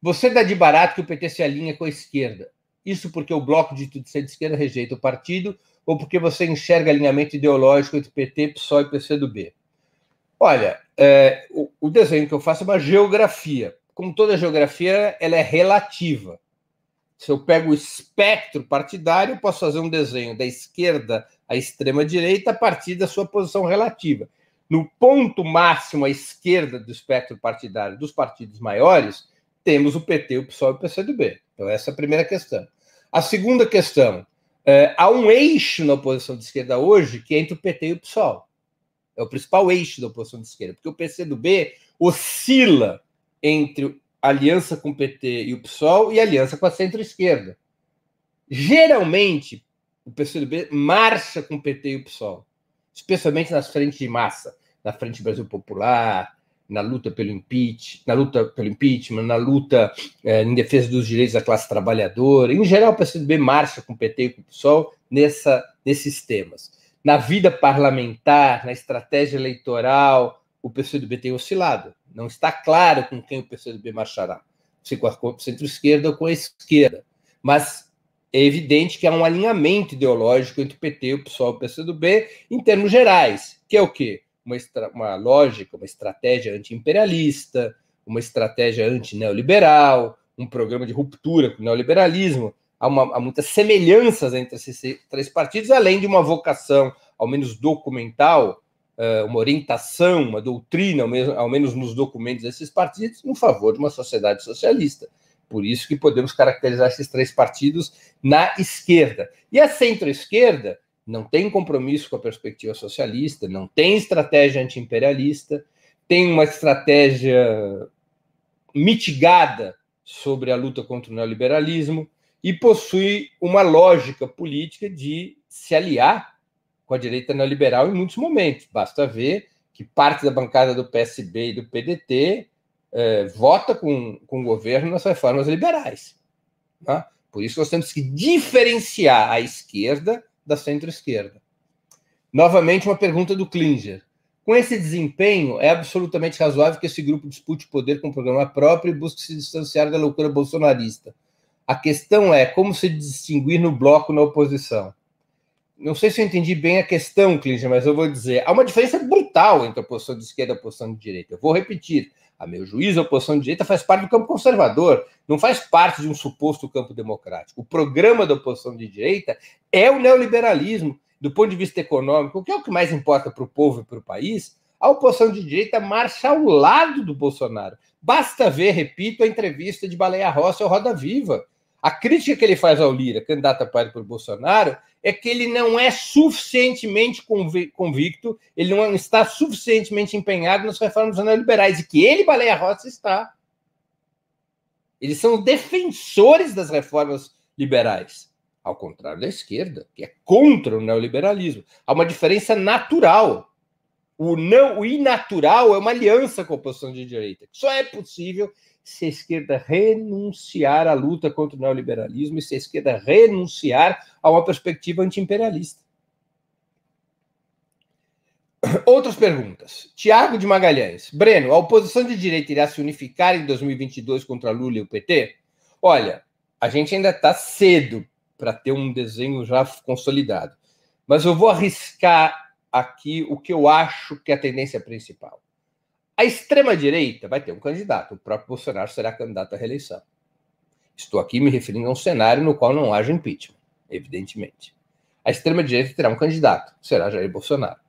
Você dá de barato que o PT se alinha com a esquerda. Isso porque o bloco de ser de esquerda rejeita o partido ou porque você enxerga alinhamento ideológico entre PT, PSOL e PCdoB? Olha, é, o, o, desenho que eu faço é uma geografia. Como toda geografia, ela é relativa. Se eu pego o espectro partidário, posso fazer um desenho da esquerda à extrema direita a partir da sua posição relativa. No ponto máximo à esquerda do espectro partidário dos partidos maiores, temos o PT, o PSOL e o PCdoB. Então, essa é a primeira questão. A segunda questão, é, há um eixo na oposição de esquerda hoje que é entre o PT e o PSOL. É o principal eixo da oposição de esquerda, porque o PCdoB oscila entre aliança com o PT e o PSOL e aliança com a centro-esquerda. Geralmente, o PCdoB marcha com o PT e o PSOL, especialmente nas frentes de massa, na Frente Brasil Popular, na luta pelo impeachment, na luta pelo impeachment, na luta é, em defesa dos direitos da classe trabalhadora. Em geral, o PCdoB marcha com o PT e com o PSOL nessa, nesses temas. Na vida parlamentar, na estratégia eleitoral, o PCdoB tem oscilado. Não está claro com quem o PCdoB marchará, se com a centro-esquerda ou com a esquerda. Mas é evidente que há um alinhamento ideológico entre o PT, o PSOL e o PCdoB em termos gerais, que é o quê? uma, uma lógica, uma estratégia anti-imperialista, uma estratégia anti-neoliberal, um programa de ruptura com o neoliberalismo. Há, uma, há, muitas semelhanças entre esses três partidos, além de uma vocação, ao menos documental, uh, uma orientação, uma doutrina, ao ao menos nos documentos desses partidos, em favor de uma sociedade socialista. Por isso que podemos caracterizar esses três partidos na esquerda. E a centro-esquerda não tem compromisso com a perspectiva socialista, não tem estratégia antiimperialista, tem uma estratégia mitigada sobre a luta contra o neoliberalismo e possui uma lógica política de se aliar com a direita neoliberal em muitos momentos. Basta ver que parte da bancada do PSB e do PDT eh, vota com, com o governo nas reformas liberais. Tá? Por isso nós temos que diferenciar a esquerda da centro-esquerda. Novamente, uma pergunta do Klinger. Com esse desempenho, é absolutamente razoável que esse grupo dispute poder com um programa próprio e busque se distanciar da loucura bolsonarista. A questão é como se distinguir no bloco na oposição. Não sei se eu entendi bem a questão, Klinger, mas eu vou dizer. Há uma diferença brutal entre a posição de esquerda e a posição de direita. Eu vou repetir. A meu juízo, a oposição de direita faz parte do campo conservador, não faz parte de um suposto campo democrático. O programa da oposição de direita é o neoliberalismo, do ponto de vista econômico, que é o que mais importa para o povo e para o país. A oposição de direita marcha ao lado do Bolsonaro. Basta ver, repito, a entrevista de Baleia Rossi ao Roda Viva. A crítica que ele faz ao Lira, candidato a pai por Bolsonaro, é que ele não é suficientemente convicto, ele não está suficientemente empenhado nas reformas neoliberais, e que ele, Baleia Rossi, está. Eles são defensores das reformas liberais, ao contrário da esquerda, que é contra o neoliberalismo. Há uma diferença natural. O não, o inatural é uma aliança com a oposição de direita. Só é possível se a esquerda renunciar à luta contra o neoliberalismo e se a esquerda renunciar a uma perspectiva antiimperialista. Outras perguntas. Tiago de Magalhães. Breno, a oposição de direita irá se unificar em 2022 contra Lula e o PT? Olha, a gente ainda está cedo para ter um desenho já consolidado. Mas eu vou arriscar aqui o que eu acho que é a tendência principal. A extrema-direita vai ter um candidato, o próprio Bolsonaro será candidato à reeleição. Estou aqui me referindo a um cenário no qual não haja impeachment, evidentemente. A extrema-direita terá um candidato, será Jair Bolsonaro.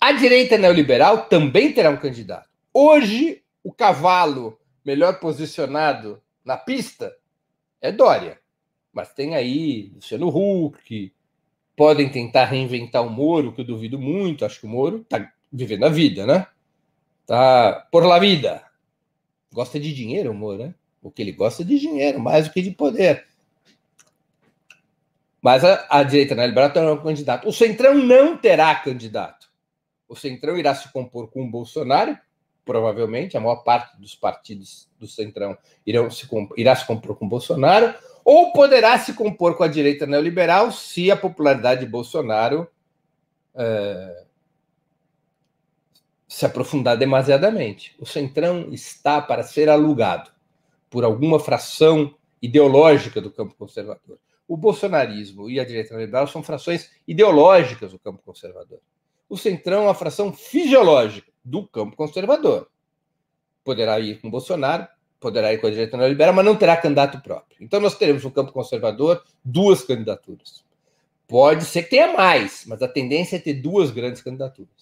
A direita neoliberal também terá um candidato. Hoje, o cavalo melhor posicionado na pista é Dória. Mas tem aí Luciano Huck, podem tentar reinventar o Moro, que eu duvido muito, acho que o Moro está vivendo a vida, né? Tá por la vida. Gosta de dinheiro, amor, né? O que ele gosta de dinheiro, mais do que de poder. Mas a, a direita neoliberal terá um candidato. O Centrão não terá candidato. O Centrão irá se compor com o Bolsonaro, provavelmente, a maior parte dos partidos do Centrão irão se, irá se compor com o Bolsonaro, ou poderá se compor com a direita neoliberal se a popularidade de Bolsonaro é, se aprofundar demasiadamente. O Centrão está para ser alugado por alguma fração ideológica do campo conservador. O bolsonarismo e a direita liberal são frações ideológicas do campo conservador. o Centrão é uma fração fisiológica do campo conservador. Poderá ir com Bolsonaro, poderá ir com a direita neoliberal, mas não terá candidato próprio. Então nós teremos no campo conservador duas candidaturas. Pode ser que tenha mais, mas a tendência é ter duas grandes candidaturas.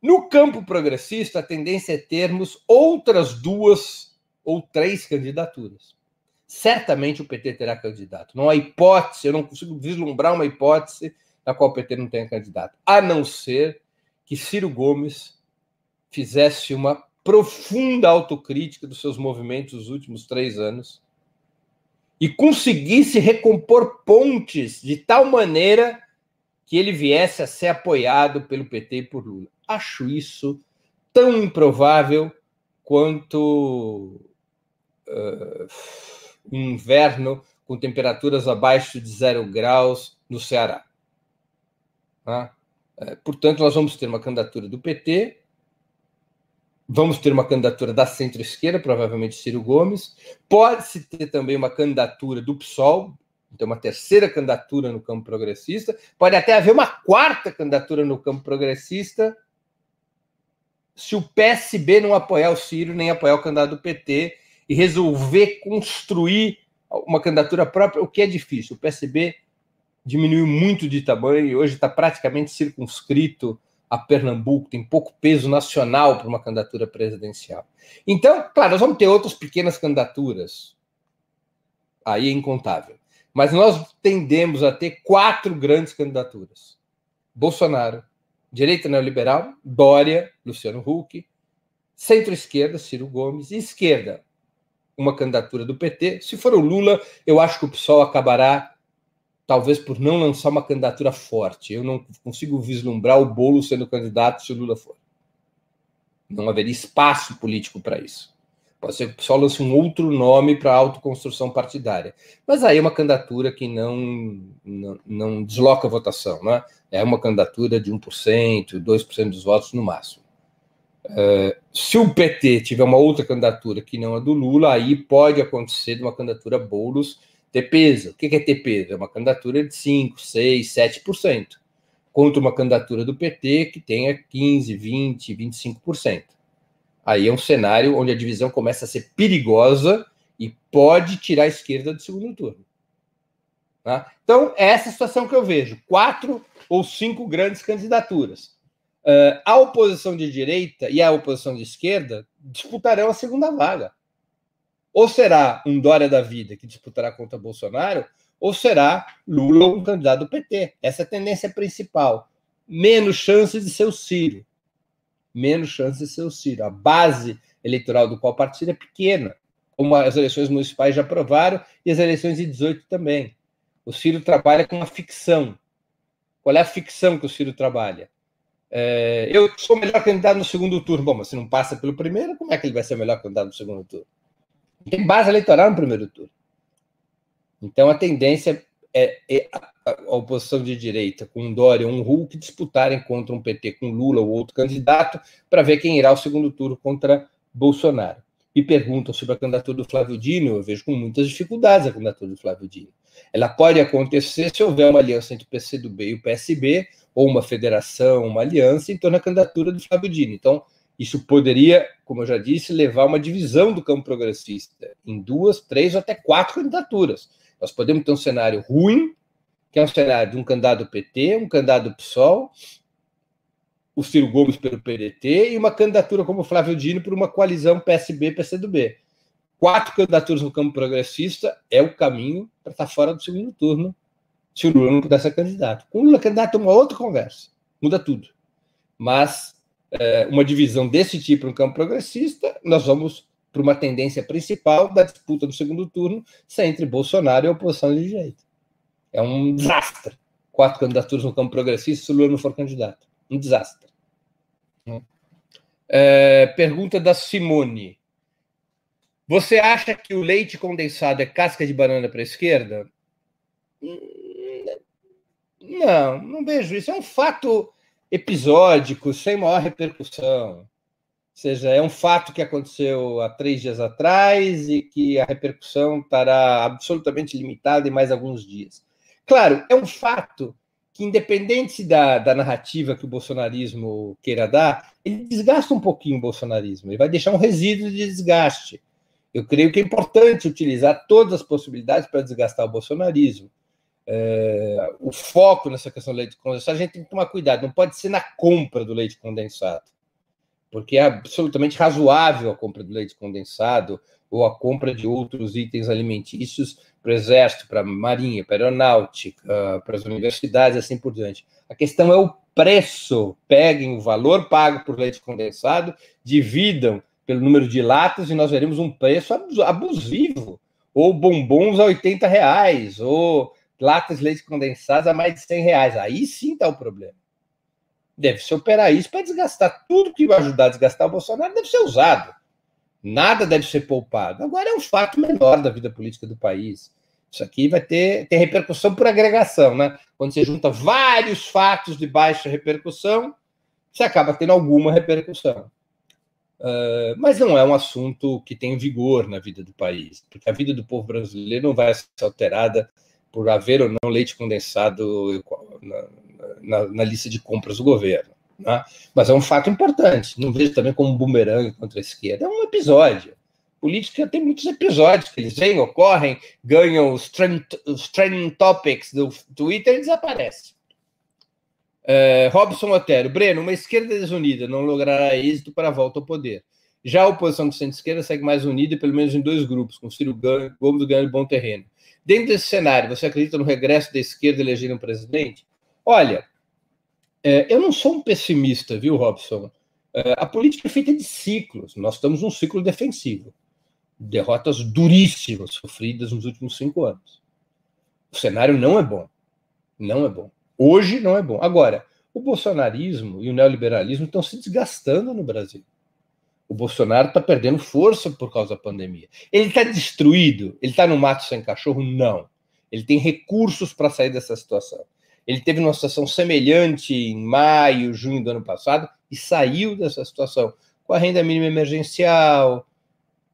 No campo progressista, a tendência é termos outras duas ou três candidaturas. Certamente o PT terá candidato. Não há hipótese, eu não consigo vislumbrar uma hipótese na qual o PT não tenha candidato, a não ser que Ciro Gomes fizesse uma profunda autocrítica dos seus movimentos nos últimos três anos e conseguisse recompor pontes de tal maneira que ele viesse a ser apoiado pelo PT e por Lula. Acho isso tão improvável quanto uh, inverno com temperaturas abaixo de zero graus no Ceará. Tá? Uh, portanto, nós vamos ter uma candidatura do PT, Vamos ter uma candidatura da centro-esquerda, provavelmente Ciro Gomes. Pode-se ter também uma candidatura do PSOL, então uma terceira candidatura no campo progressista. Pode até haver uma quarta candidatura no campo progressista, se o PSB não apoiar o Ciro, nem apoiar o candidato do PT e resolver construir uma candidatura própria, o que é difícil. O PSB diminuiu muito de tamanho e hoje está praticamente circunscrito a Pernambuco, tem pouco peso nacional para uma candidatura presidencial. Então, claro, nós vamos ter outras pequenas candidaturas, aí é incontável. Mas nós tendemos a ter quatro grandes candidaturas: Bolsonaro, direita neoliberal, Dória, Luciano Huck, centro-esquerda, Ciro Gomes, e esquerda, uma candidatura do PT. Se for o Lula, eu acho que o PSOL acabará talvez por não lançar uma candidatura forte. Eu não consigo vislumbrar o bolo sendo candidato se o Lula for. Não haveria espaço político para isso. Pode ser que o pessoal lance um outro nome para a autoconstrução partidária. Mas aí é uma candidatura que não, não, não desloca a votação. Né? É uma candidatura de 1%, 2% dos votos no máximo. Uh, se o PT tiver uma outra candidatura que não a do Lula, aí pode acontecer de uma candidatura Boulos ter peso. O que é ter peso? É uma candidatura de 5, 6, 7%, contra uma candidatura do PT que tenha 15, 20, 25%. Aí é um cenário onde a divisão começa a ser perigosa e pode tirar a esquerda do segundo turno. Tá? Então, é essa situação que eu vejo: quatro ou cinco grandes candidaturas. Uh, a oposição de direita e a oposição de esquerda disputarão a segunda vaga. Ou será um Dória da vida que disputará contra Bolsonaro, ou será Lula um candidato do PT. Essa é a tendência principal. Menos chances de ser o Ciro. Menos chances de ser o Ciro. A base eleitoral do qual partido é pequena, como as eleições municipais já provaram e as eleições de 18 também. O Ciro trabalha com a ficção. Qual é a ficção que o Ciro trabalha? É, eu sou o melhor candidato no segundo turno. Bom, mas se não passa pelo primeiro, como é que ele vai ser o melhor candidato no segundo turno? tem base eleitoral no primeiro turno. Então a tendência é, é a, oposição de direita com um Dória ou um Hulk disputarem contra um PT com Lula ou outro candidato para ver quem irá ao segundo turno contra Bolsonaro. E perguntam sobre a candidatura do Flávio Dino, eu vejo com muitas dificuldades a candidatura do Flávio Dino. Ela pode acontecer se houver uma aliança entre o PCdoB e o PSB, ou uma federação, uma aliança, em torno da candidatura do Flávio Dino. Então, isso poderia, como eu já disse, levar a uma divisão do campo progressista em duas, três ou até quatro candidaturas. Nós podemos ter um cenário ruim, que é um cenário de um candidato PT, um candidato PSOL, o Ciro Gomes pelo PDT e uma candidatura como Flávio Dino por uma coalizão PSB-PCdoB. Quatro candidaturas no campo progressista é o caminho para estar fora do segundo turno, se o Lula não puder ser candidato. Com o Lula candidato é uma outra conversa, muda tudo. Mas é, uma divisão desse tipo no campo progressista, nós vamos para uma tendência principal da disputa do segundo turno ser entre Bolsonaro e a oposição de direita. É um desastre. Quatro candidaturas no campo progressista se o Lula não for candidato. Um desastre. É, pergunta da Simone. Você acha que o leite condensado é casca de banana para a esquerda? Não, não vejo isso. É um fato episódico, sem maior repercussão. Ou seja, é um fato que aconteceu há três dias atrás e que a repercussão estará absolutamente limitada em mais alguns dias. Claro, é um fato que, independente da, da narrativa que o bolsonarismo queira dar, ele desgasta um pouquinho o bolsonarismo, ele vai deixar um resíduo de desgaste. Eu creio que é importante utilizar todas as possibilidades para desgastar o bolsonarismo. É, o foco nessa questão do leite condensado, a gente tem que tomar cuidado, não pode ser na compra do leite condensado, porque é absolutamente razoável a compra do leite condensado ou a compra de outros itens alimentícios para o Exército, para a Marinha, para a Aeronáutica, para as universidades, assim por diante. A questão é o preço. Peguem o valor pago por leite condensado, dividam pelo número de latas e nós veremos um preço abusivo. Ou bombons a 80 reais, ou latas de leite condensado a mais de 100 reais. Aí sim está o problema. Deve se operar isso para desgastar tudo que vai ajudar a desgastar o Bolsonaro, deve ser usado. Nada deve ser poupado. Agora é um fato menor da vida política do país. Isso aqui vai ter, ter repercussão por agregação, né? Quando você junta vários fatos de baixa repercussão, você acaba tendo alguma repercussão. Uh, mas não é um assunto que tem vigor na vida do país, porque a vida do povo brasileiro não vai ser alterada por haver ou não leite condensado na, na, na lista de compras do governo. Né? Mas é um fato importante. Não vejo também como um bumerangue contra a esquerda. É um episódio. Política tem muitos episódios que eles vêm, ocorrem, ganham os, trend, os trending topics do Twitter e desaparecem. É, Robson Otero, Breno, uma esquerda desunida não logrará êxito para a volta ao poder. Já a oposição de centro-esquerda segue mais unida, pelo menos em dois grupos, com Ciro Gomes ganhando bom terreno. Dentro desse cenário, você acredita no regresso da esquerda eleger um presidente? Olha, é, eu não sou um pessimista, viu, Robson? É, a política é feita de ciclos. Nós estamos num ciclo defensivo. Derrotas duríssimas sofridas nos últimos cinco anos. O cenário não é bom. Não é bom. Hoje não é bom. Agora, o bolsonarismo e o neoliberalismo estão se desgastando no Brasil. O Bolsonaro está perdendo força por causa da pandemia. Ele está destruído? Ele está no mato sem cachorro? Não. Ele tem recursos para sair dessa situação. Ele teve uma situação semelhante em maio, junho do ano passado e saiu dessa situação com a renda mínima emergencial,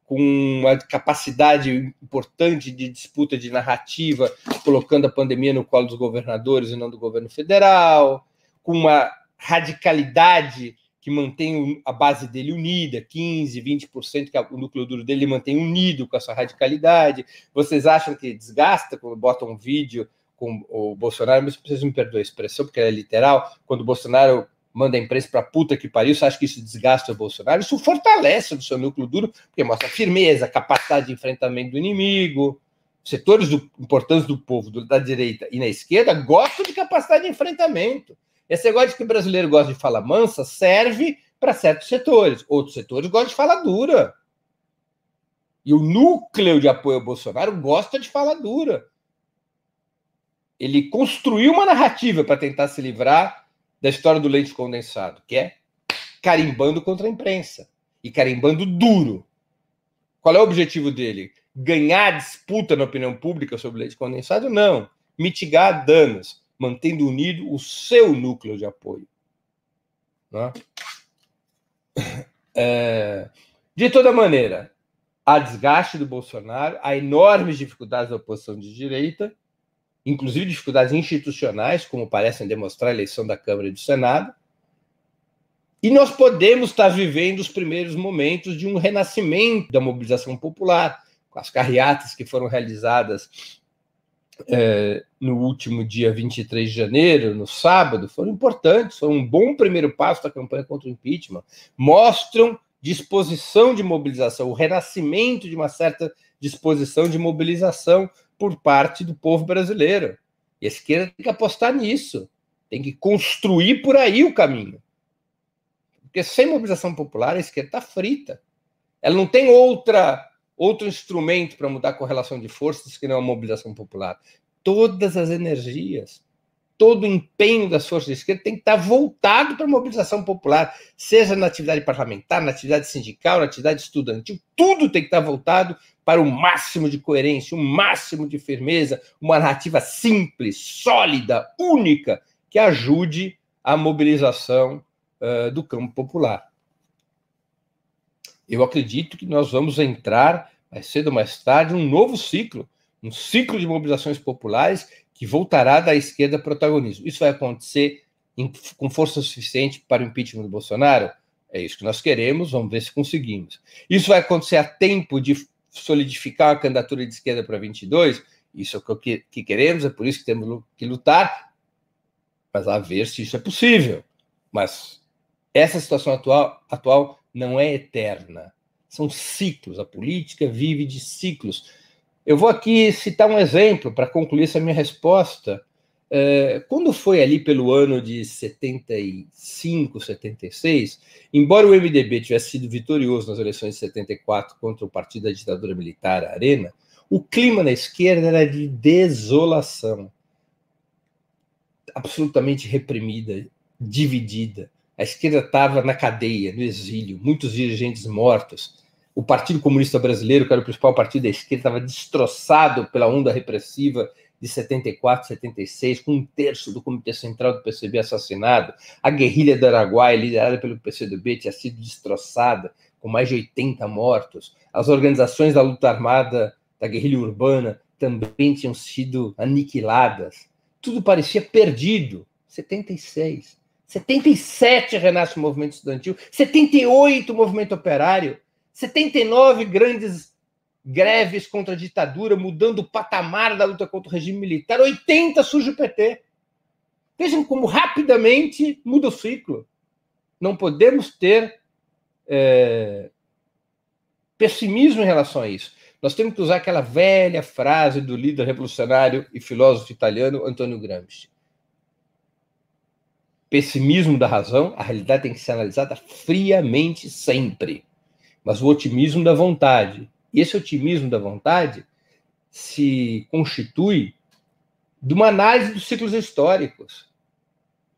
com uma capacidade importante de disputa de narrativa, colocando a pandemia no colo dos governadores e não do governo federal, com uma radicalidade que mantém a base dele unida, 15, 20%, que o núcleo duro dele mantém unido com essa radicalidade. Vocês acham que desgasta quando botam um vídeo com o Bolsonaro, mas vocês me perdoem a expressão, porque é literal, quando o Bolsonaro manda a imprensa para puta que pariu, você acha que isso desgasta o Bolsonaro? Isso fortalece o seu núcleo duro, porque mostra firmeza, capacidade de enfrentamento do inimigo. Setores do, importantes do povo, do, da direita e na esquerda, gostam de capacidade de enfrentamento. Esse negócio de que o brasileiro gosta de falar mansa serve para certos setores. Outros setores gostam de falar dura. E o núcleo de apoio ao Bolsonaro gosta de falar dura ele construiu uma narrativa para tentar se livrar da história do leite condensado, que é carimbando contra a imprensa e carimbando duro. Qual é o objetivo dele? Ganhar disputa na opinião pública sobre leite condensado? Não. Mitigar danos, mantendo unido o seu núcleo de apoio. Né? É... De toda maneira, há desgaste do Bolsonaro, há enormes dificuldades da oposição de direita, inclusive dificuldades institucionais, como parecem demonstrar a eleição da Câmara e do Senado. E nós podemos estar vivendo os primeiros momentos de um renascimento da mobilização popular, com as carreatas que foram realizadas é, no último dia 23 de janeiro, no sábado, foram importantes, foram um bom primeiro passo da campanha contra o impeachment. Mostram disposição de mobilização, o renascimento de uma certa disposição de mobilização por parte do povo brasileiro. E a esquerda tem que apostar nisso, tem que construir por aí o caminho. Porque sem mobilização popular, a esquerda está frita. Ela não tem outra outro instrumento para mudar a correlação de forças que não a mobilização popular. Todas as energias, todo o empenho das forças de esquerda tem que estar voltado para a mobilização popular, seja na atividade parlamentar, na atividade sindical, na atividade estudantil, tudo tem que estar voltado para o máximo de coerência, o máximo de firmeza, uma narrativa simples, sólida, única, que ajude a mobilização uh, do campo popular. Eu acredito que nós vamos entrar, mais cedo ou mais tarde, um novo ciclo, um ciclo de mobilizações populares que voltará da esquerda protagonismo. Isso vai acontecer em, com força suficiente para o impeachment do Bolsonaro? É isso que nós queremos, vamos ver se conseguimos. Isso vai acontecer a tempo de solidificar a candidatura de esquerda para 22? Isso é o que, que queremos, é por isso que temos que lutar, mas a ver se isso é possível. Mas essa situação atual, atual não é eterna. São ciclos. A política vive de ciclos. Eu vou aqui citar um exemplo para concluir essa minha resposta. É, quando foi ali pelo ano de 75, 76, embora o MDB tivesse sido vitorioso nas eleições de 74 contra o partido da ditadura militar, a Arena, o clima na esquerda era de desolação, absolutamente reprimida, dividida. A esquerda estava na cadeia, no exílio, muitos dirigentes mortos. O Partido Comunista Brasileiro, que era o principal partido da esquerda, estava destroçado pela onda repressiva de 74, 76, com um terço do Comitê Central do PCB assassinado. A guerrilha do Araguaia, liderada pelo PCdoB, tinha sido destroçada, com mais de 80 mortos. As organizações da luta armada, da guerrilha urbana, também tinham sido aniquiladas. Tudo parecia perdido. 76. 77 renasce o movimento estudantil, 78 o movimento operário, 79 grandes greves contra a ditadura, mudando o patamar da luta contra o regime militar, 80 surge o PT. Vejam como rapidamente muda o ciclo. Não podemos ter é, pessimismo em relação a isso. Nós temos que usar aquela velha frase do líder revolucionário e filósofo italiano Antonio Gramsci pessimismo da razão, a realidade tem que ser analisada friamente sempre. Mas o otimismo da vontade. E esse otimismo da vontade se constitui de uma análise dos ciclos históricos.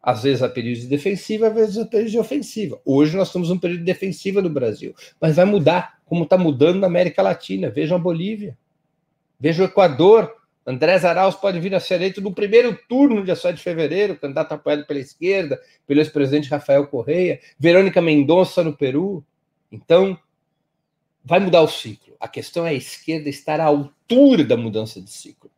Às vezes a período de defensiva, às vezes a período de ofensiva. Hoje nós estamos num período de defensiva no Brasil, mas vai mudar, como está mudando na América Latina. Vejam a Bolívia, vejam o Equador, Andrés Arauz pode vir a ser eleito no primeiro turno, dia 7 de fevereiro, candidato apoiado pela esquerda, pelo ex-presidente Rafael Correia, Verônica Mendonça no Peru. Então, vai mudar o ciclo. A questão é a esquerda estar à altura da mudança de ciclo,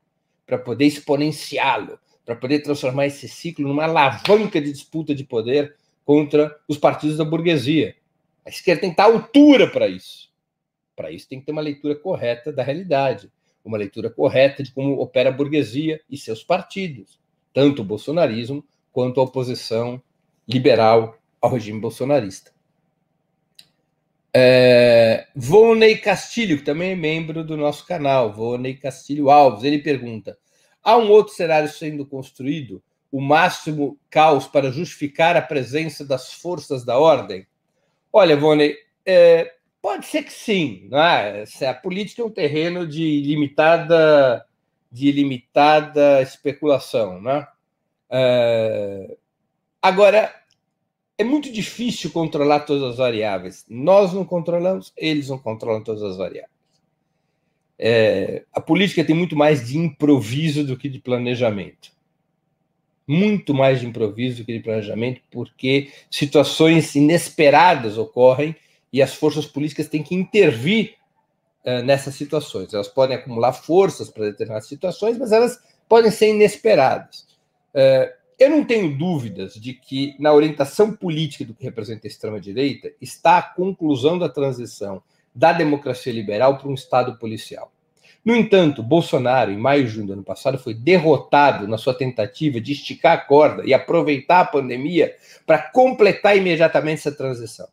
para poder exponenciá-lo, para poder transformar esse ciclo numa alavanca de disputa de poder contra os partidos da burguesia. A esquerda tem que estar à altura para isso. Para isso, tem que ter uma leitura correta da realidade uma leitura correta de como opera a burguesia e seus partidos, tanto o bolsonarismo quanto a oposição liberal ao regime bolsonarista. É, Vonei Castilho, que também é membro do nosso canal, Vonei Castilho Alves, ele pergunta: há um outro cenário sendo construído, o máximo caos para justificar a presença das forças da ordem? Olha, Vonei, é, Pode ser que sim. Né? A política é um terreno de limitada, de limitada especulação. Né? É... Agora, é muito difícil controlar todas as variáveis. Nós não controlamos, eles não controlam todas as variáveis. É... A política tem muito mais de improviso do que de planejamento. Muito mais de improviso do que de planejamento, porque situações inesperadas ocorrem e as forças políticas têm que intervir uh, nessas situações. Elas podem acumular forças para determinadas situações, mas elas podem ser inesperadas. Uh, eu não tenho dúvidas de que, na orientação política do que representa a extrema-direita, está a conclusão da transição da democracia liberal para um Estado policial. No entanto, Bolsonaro, em maio e junho do ano passado, foi derrotado na sua tentativa de esticar a corda e aproveitar a pandemia para completar imediatamente essa transição.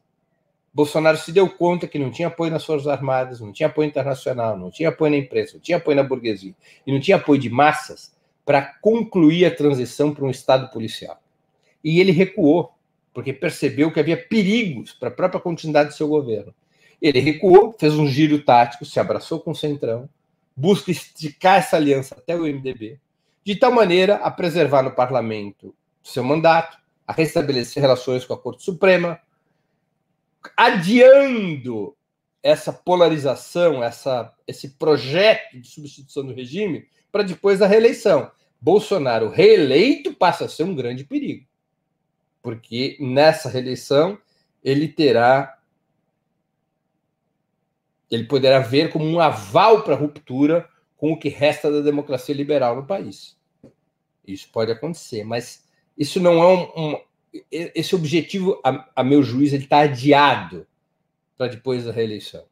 Bolsonaro se deu conta que não tinha apoio nas Forças Armadas, não tinha apoio internacional, não tinha apoio na imprensa, não tinha apoio na burguesia e não tinha apoio de massas para concluir a transição para um Estado policial. E ele recuou, porque percebeu que havia perigos para a própria continuidade do seu governo. Ele recuou, fez um giro tático, se abraçou com o Centrão, busca esticar essa aliança até o MDB, de tal maneira a preservar no parlamento seu mandato, a restabelecer relações com a Corte Suprema, adiando essa polarização, essa, esse projeto de substituição do regime para depois da reeleição. Bolsonaro reeleito passa a ser um grande perigo, porque nessa reeleição ele terá ele poderá ver como um aval para a ruptura com o que resta da democracia liberal no país. Isso pode acontecer, mas isso não é um. um esse objetivo, a, a meu juízo, ele está adiado para depois da reeleição.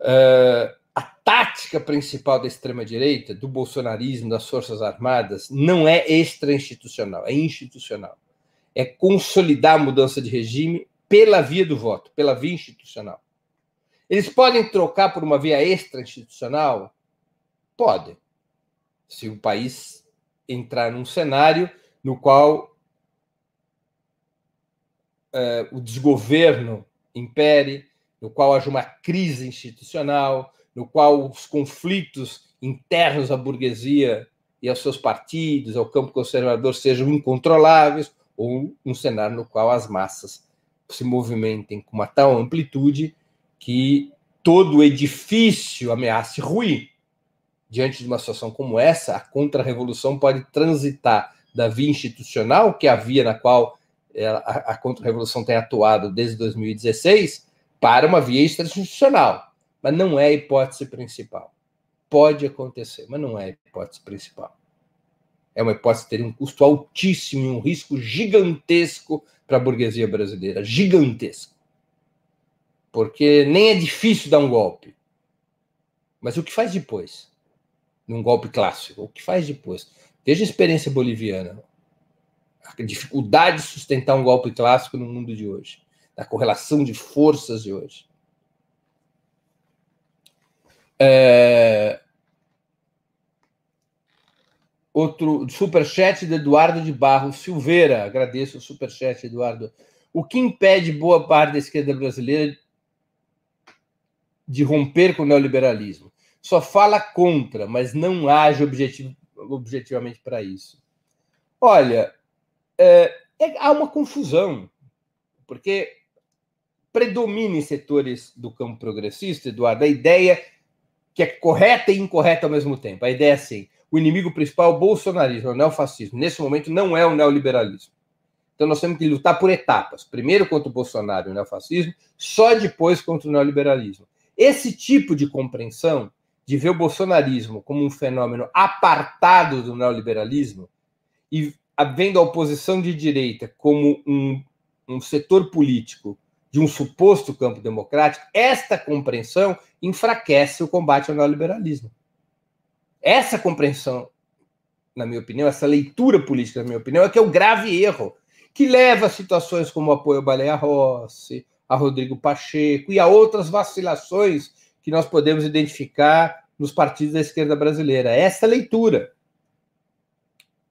Uh, a tática principal da extrema-direita, do bolsonarismo, das Forças Armadas, não é extra-institucional, é institucional. É consolidar a mudança de regime pela via do voto, pela via institucional. Eles podem trocar por uma via extra-institucional? Podem. Se o país entrar num cenário no qual uh, o desgoverno impere, no qual haja uma crise institucional, no qual os conflitos internos à burguesia e aos seus partidos, ao campo conservador, sejam incontroláveis, ou um cenário no qual as massas se movimentem com uma tal amplitude que todo o edifício ameace ruir. Diante de uma situação como essa, a contra-revolução pode transitar da via institucional, que é a via na qual a, contra-revolução tem atuado desde 2016, para uma via extra-institucional mas não é a hipótese principal. Pode acontecer, mas não é a hipótese principal. É uma hipótese teria um custo altíssimo e um risco gigantesco para a burguesia brasileira. Gigantesco. Porque nem é difícil dar um golpe. Mas o que faz depois? Num golpe clássico, o que faz depois? Veja a experiência boliviana. A dificuldade de sustentar um golpe clássico no mundo de hoje. Da correlação de forças de hoje. É... Outro superchat de Eduardo de Barros Silveira. Agradeço o superchat, Eduardo. O que impede boa parte da esquerda brasileira de romper com o neoliberalismo? Só fala contra, mas não age objetivo, objetivamente para isso. Olha, é, é, há uma confusão, porque predomina em setores do campo progressista, Eduardo, a ideia que é correta e incorreta ao mesmo tempo. A ideia é assim: o inimigo principal é o bolsonarismo, é o neofascismo. Nesse momento, não é o neoliberalismo. Então, nós temos que lutar por etapas. Primeiro contra o Bolsonaro e o neofascismo, só depois contra o neoliberalismo. Esse tipo de compreensão, de ver o bolsonarismo como um fenômeno apartado do neoliberalismo, e vendo a oposição de direita como um, um setor político de um suposto campo democrático, esta compreensão enfraquece o combate ao neoliberalismo. Essa compreensão, na minha opinião, essa leitura política, na minha opinião, é que é o grave erro que leva a situações como o apoio a Baleia Rossi, a Rodrigo Pacheco e a outras vacilações que nós podemos identificar nos partidos da esquerda brasileira. É essa leitura.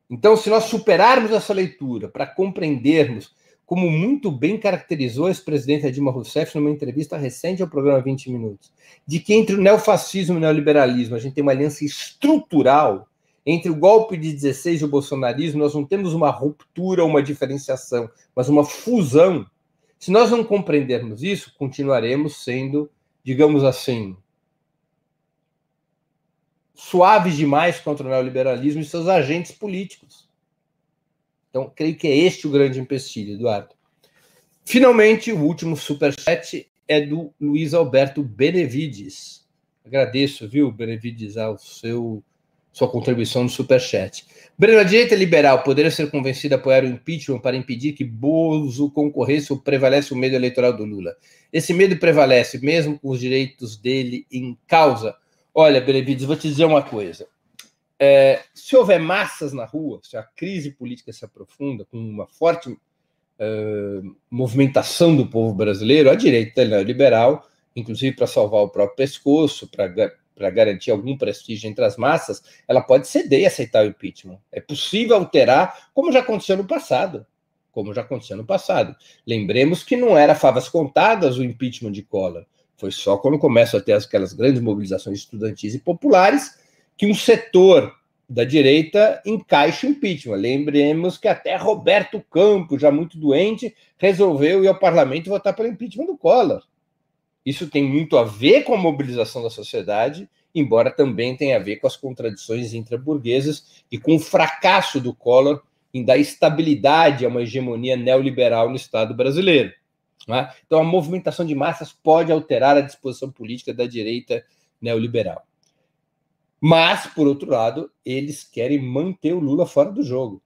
Então, se nós superarmos essa leitura para compreendermos como muito bem caracterizou a ex-presidente Dilma Rousseff numa entrevista recente ao programa 20 Minutos, de que entre o neofascismo e o neoliberalismo a gente tem uma aliança estrutural, entre o golpe de 16 e o bolsonarismo, nós não temos uma ruptura, uma diferenciação, mas uma fusão. Se nós não compreendermos isso, continuaremos sendo, digamos assim, suaves demais contra o neoliberalismo e seus agentes políticos. Então, creio que é este o grande empecilho, Eduardo. Finalmente, o último superchat é do Luiz Alberto Benevides. Agradeço, viu, Benevides, ao seu sua contribuição no superchat. Breno, a direita liberal poderia ser convencida a apoiar o impeachment para impedir que Bozo concorresse ou prevalece o medo eleitoral do Lula? Esse medo prevalece mesmo com os direitos dele em causa? Olha, Benevides, vou te dizer uma coisa. É, se houver massas na rua, se a crise política se aprofunda com uma forte uh, movimentação do povo brasileiro, a direita liberal, inclusive para salvar o próprio pescoço, para garantir algum prestígio entre as massas, ela pode ceder e aceitar o impeachment. É possível alterar, como já aconteceu no passado. Como já aconteceu no passado. Lembremos que não era favas contadas o impeachment de Collor. Foi só quando começam a ter aquelas grandes mobilizações estudantis e populares que um setor da direita encaixe impeachment. Lembremos que até Roberto Campos, já muito doente, resolveu ir ao parlamento votar pelo impeachment do Collor. Isso tem muito a ver com a mobilização da sociedade, embora também tenha a ver com as contradições intraburguesas e com o fracasso do Collor em dar estabilidade a uma hegemonia neoliberal no Estado brasileiro. É? Então, a movimentação de massas pode alterar a disposição política da direita neoliberal. Mas, por outro lado, eles querem manter o Lula fora do jogo.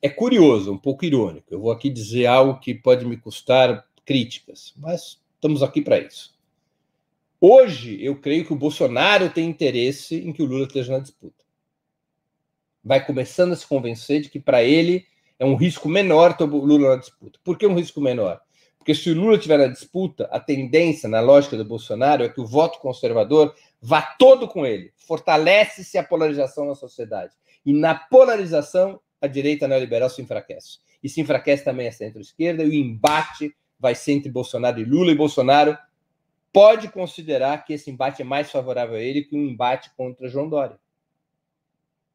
É curioso, um pouco irônico. Eu vou aqui dizer algo que pode me custar críticas, mas estamos aqui para isso. Hoje, eu creio que o Bolsonaro tem interesse em que o Lula esteja na disputa. Vai começando a se convencer de que, para ele, é um risco menor ter o Lula na disputa. Por que um risco menor? Porque se o Lula estiver na disputa, a tendência, na lógica do Bolsonaro, é que o voto conservador vá todo com ele. Fortalece-se a polarização na sociedade. E na polarização, a direita neoliberal se enfraquece. E se enfraquece também a centro-esquerda, e o embate vai ser entre Bolsonaro e Lula, e Bolsonaro pode considerar que esse embate é mais favorável a ele que um embate contra João Dória.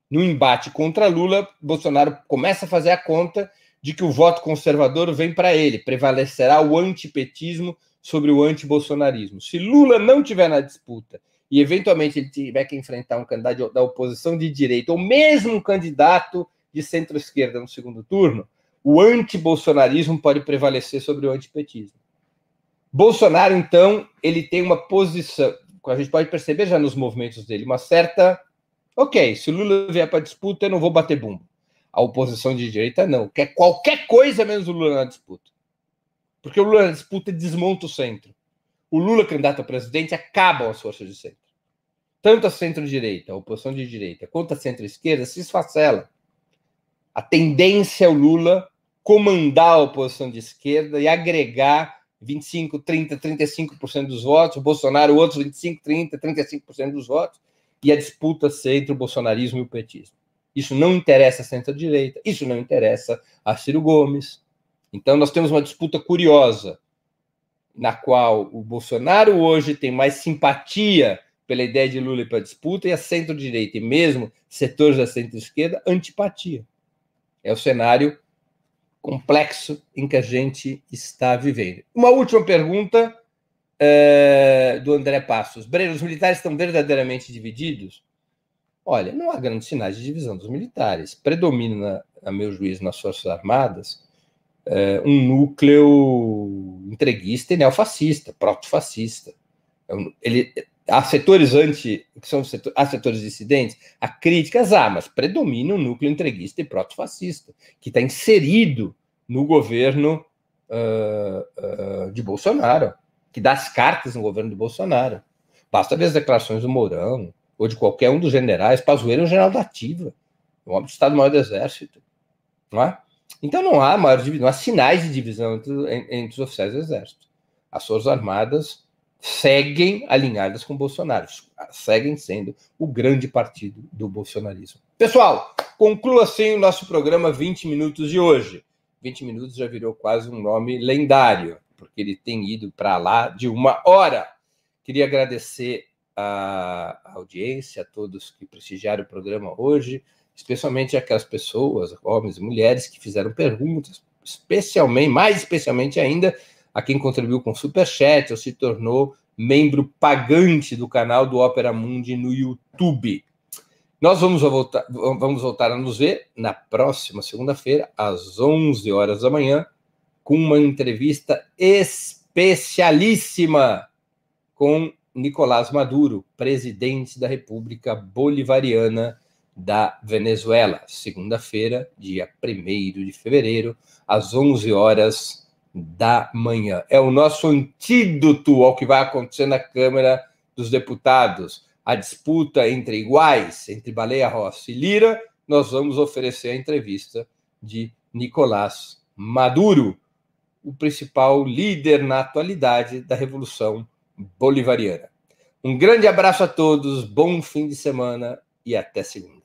No embate contra Lula, Bolsonaro começa a fazer a conta de que o voto conservador vem para ele, prevalecerá o antipetismo sobre o antibolsonarismo. Se Lula não tiver na disputa e eventualmente ele tiver que enfrentar um candidato da oposição de direita ou mesmo um candidato de centro-esquerda no segundo turno, o antibolsonarismo pode prevalecer sobre o antipetismo. Bolsonaro, então, ele tem uma posição, a gente pode perceber já nos movimentos dele, uma certa. Ok, se o Lula vier para disputa, eu não vou bater bumbo. A oposição de direita não. Quer qualquer coisa menos o Lula na disputa. Porque o Lula na disputa desmonta o centro. O Lula, candidato a presidente, acaba as forças de centro. Tanto a centro-direita, a oposição de direita, quanto a centro-esquerda se esfacela a tendência é o Lula comandar a oposição de esquerda e agregar 25, 30, 35% dos votos, o Bolsonaro outros 25, 30, 35% dos votos, e a disputa ser entre o bolsonarismo e o petismo. Isso não interessa a centro-direita, isso não interessa a Ciro Gomes. Então nós temos uma disputa curiosa, na qual o Bolsonaro hoje tem mais simpatia pela ideia de Lula para disputa, e a centro-direita, e mesmo setores da centro-esquerda, antipatia. É o cenário complexo em que a gente está vivendo. Uma última pergunta é, do André Passos. Breno, os militares estão verdadeiramente divididos? Olha, não há grandes sinais de divisão dos militares. Predomina, a meu juízo, nas Forças Armadas é, um núcleo entreguista e neofascista, proto-fascista. É ele, há setores anti, que são setor, há setores dissidentes, há críticas, há, mas predomina um núcleo entreguista e proto-fascista, que está inserido no governo uh, uh, de Bolsonaro, que dá as cartas no governo de Bolsonaro. Basta ver as declarações do Mourão, ou de qualquer um dos generais, Pazuello é um general da ativa, um homem do Estado-Maior do Exército, não é? Então não há maior não há sinais de divisão entre, entre os oficiais do Exército. As Forças Armadas seguem alinhadas com Bolsonaro, seguem sendo o grande partido do bolsonarismo. Pessoal, conclua assim o nosso programa 20 minutos de hoje. 20 minutos já virou quase um nome lendário, porque ele tem ido para lá de uma hora. Queria agradecer a audiência, a todos que prestigiaram o programa hoje, especialmente aquelas pessoas, homens e mulheres, que fizeram perguntas, especialmente, mais especialmente ainda, a quem contribuiu com Superchat ou se tornou membro pagante do canal do Opera Mundi no YouTube. Nós vamos voltar, vamos voltar a nos ver na próxima segunda-feira, às 11 horas da manhã, com uma entrevista especialíssima com Nicolás Maduro, presidente da República Bolivariana da Venezuela. Segunda-feira, dia 1 de fevereiro, às 11 horas da manhã. É o nosso antídoto ao que vai acontecer na Câmara dos Deputados. A disputa entre iguais, entre Baleia Rossi e Lira, nós vamos oferecer a entrevista de Nicolás Maduro, o principal líder na atualidade da Revolução Bolivariana. Um grande abraço a todos, bom fim de semana e até segunda.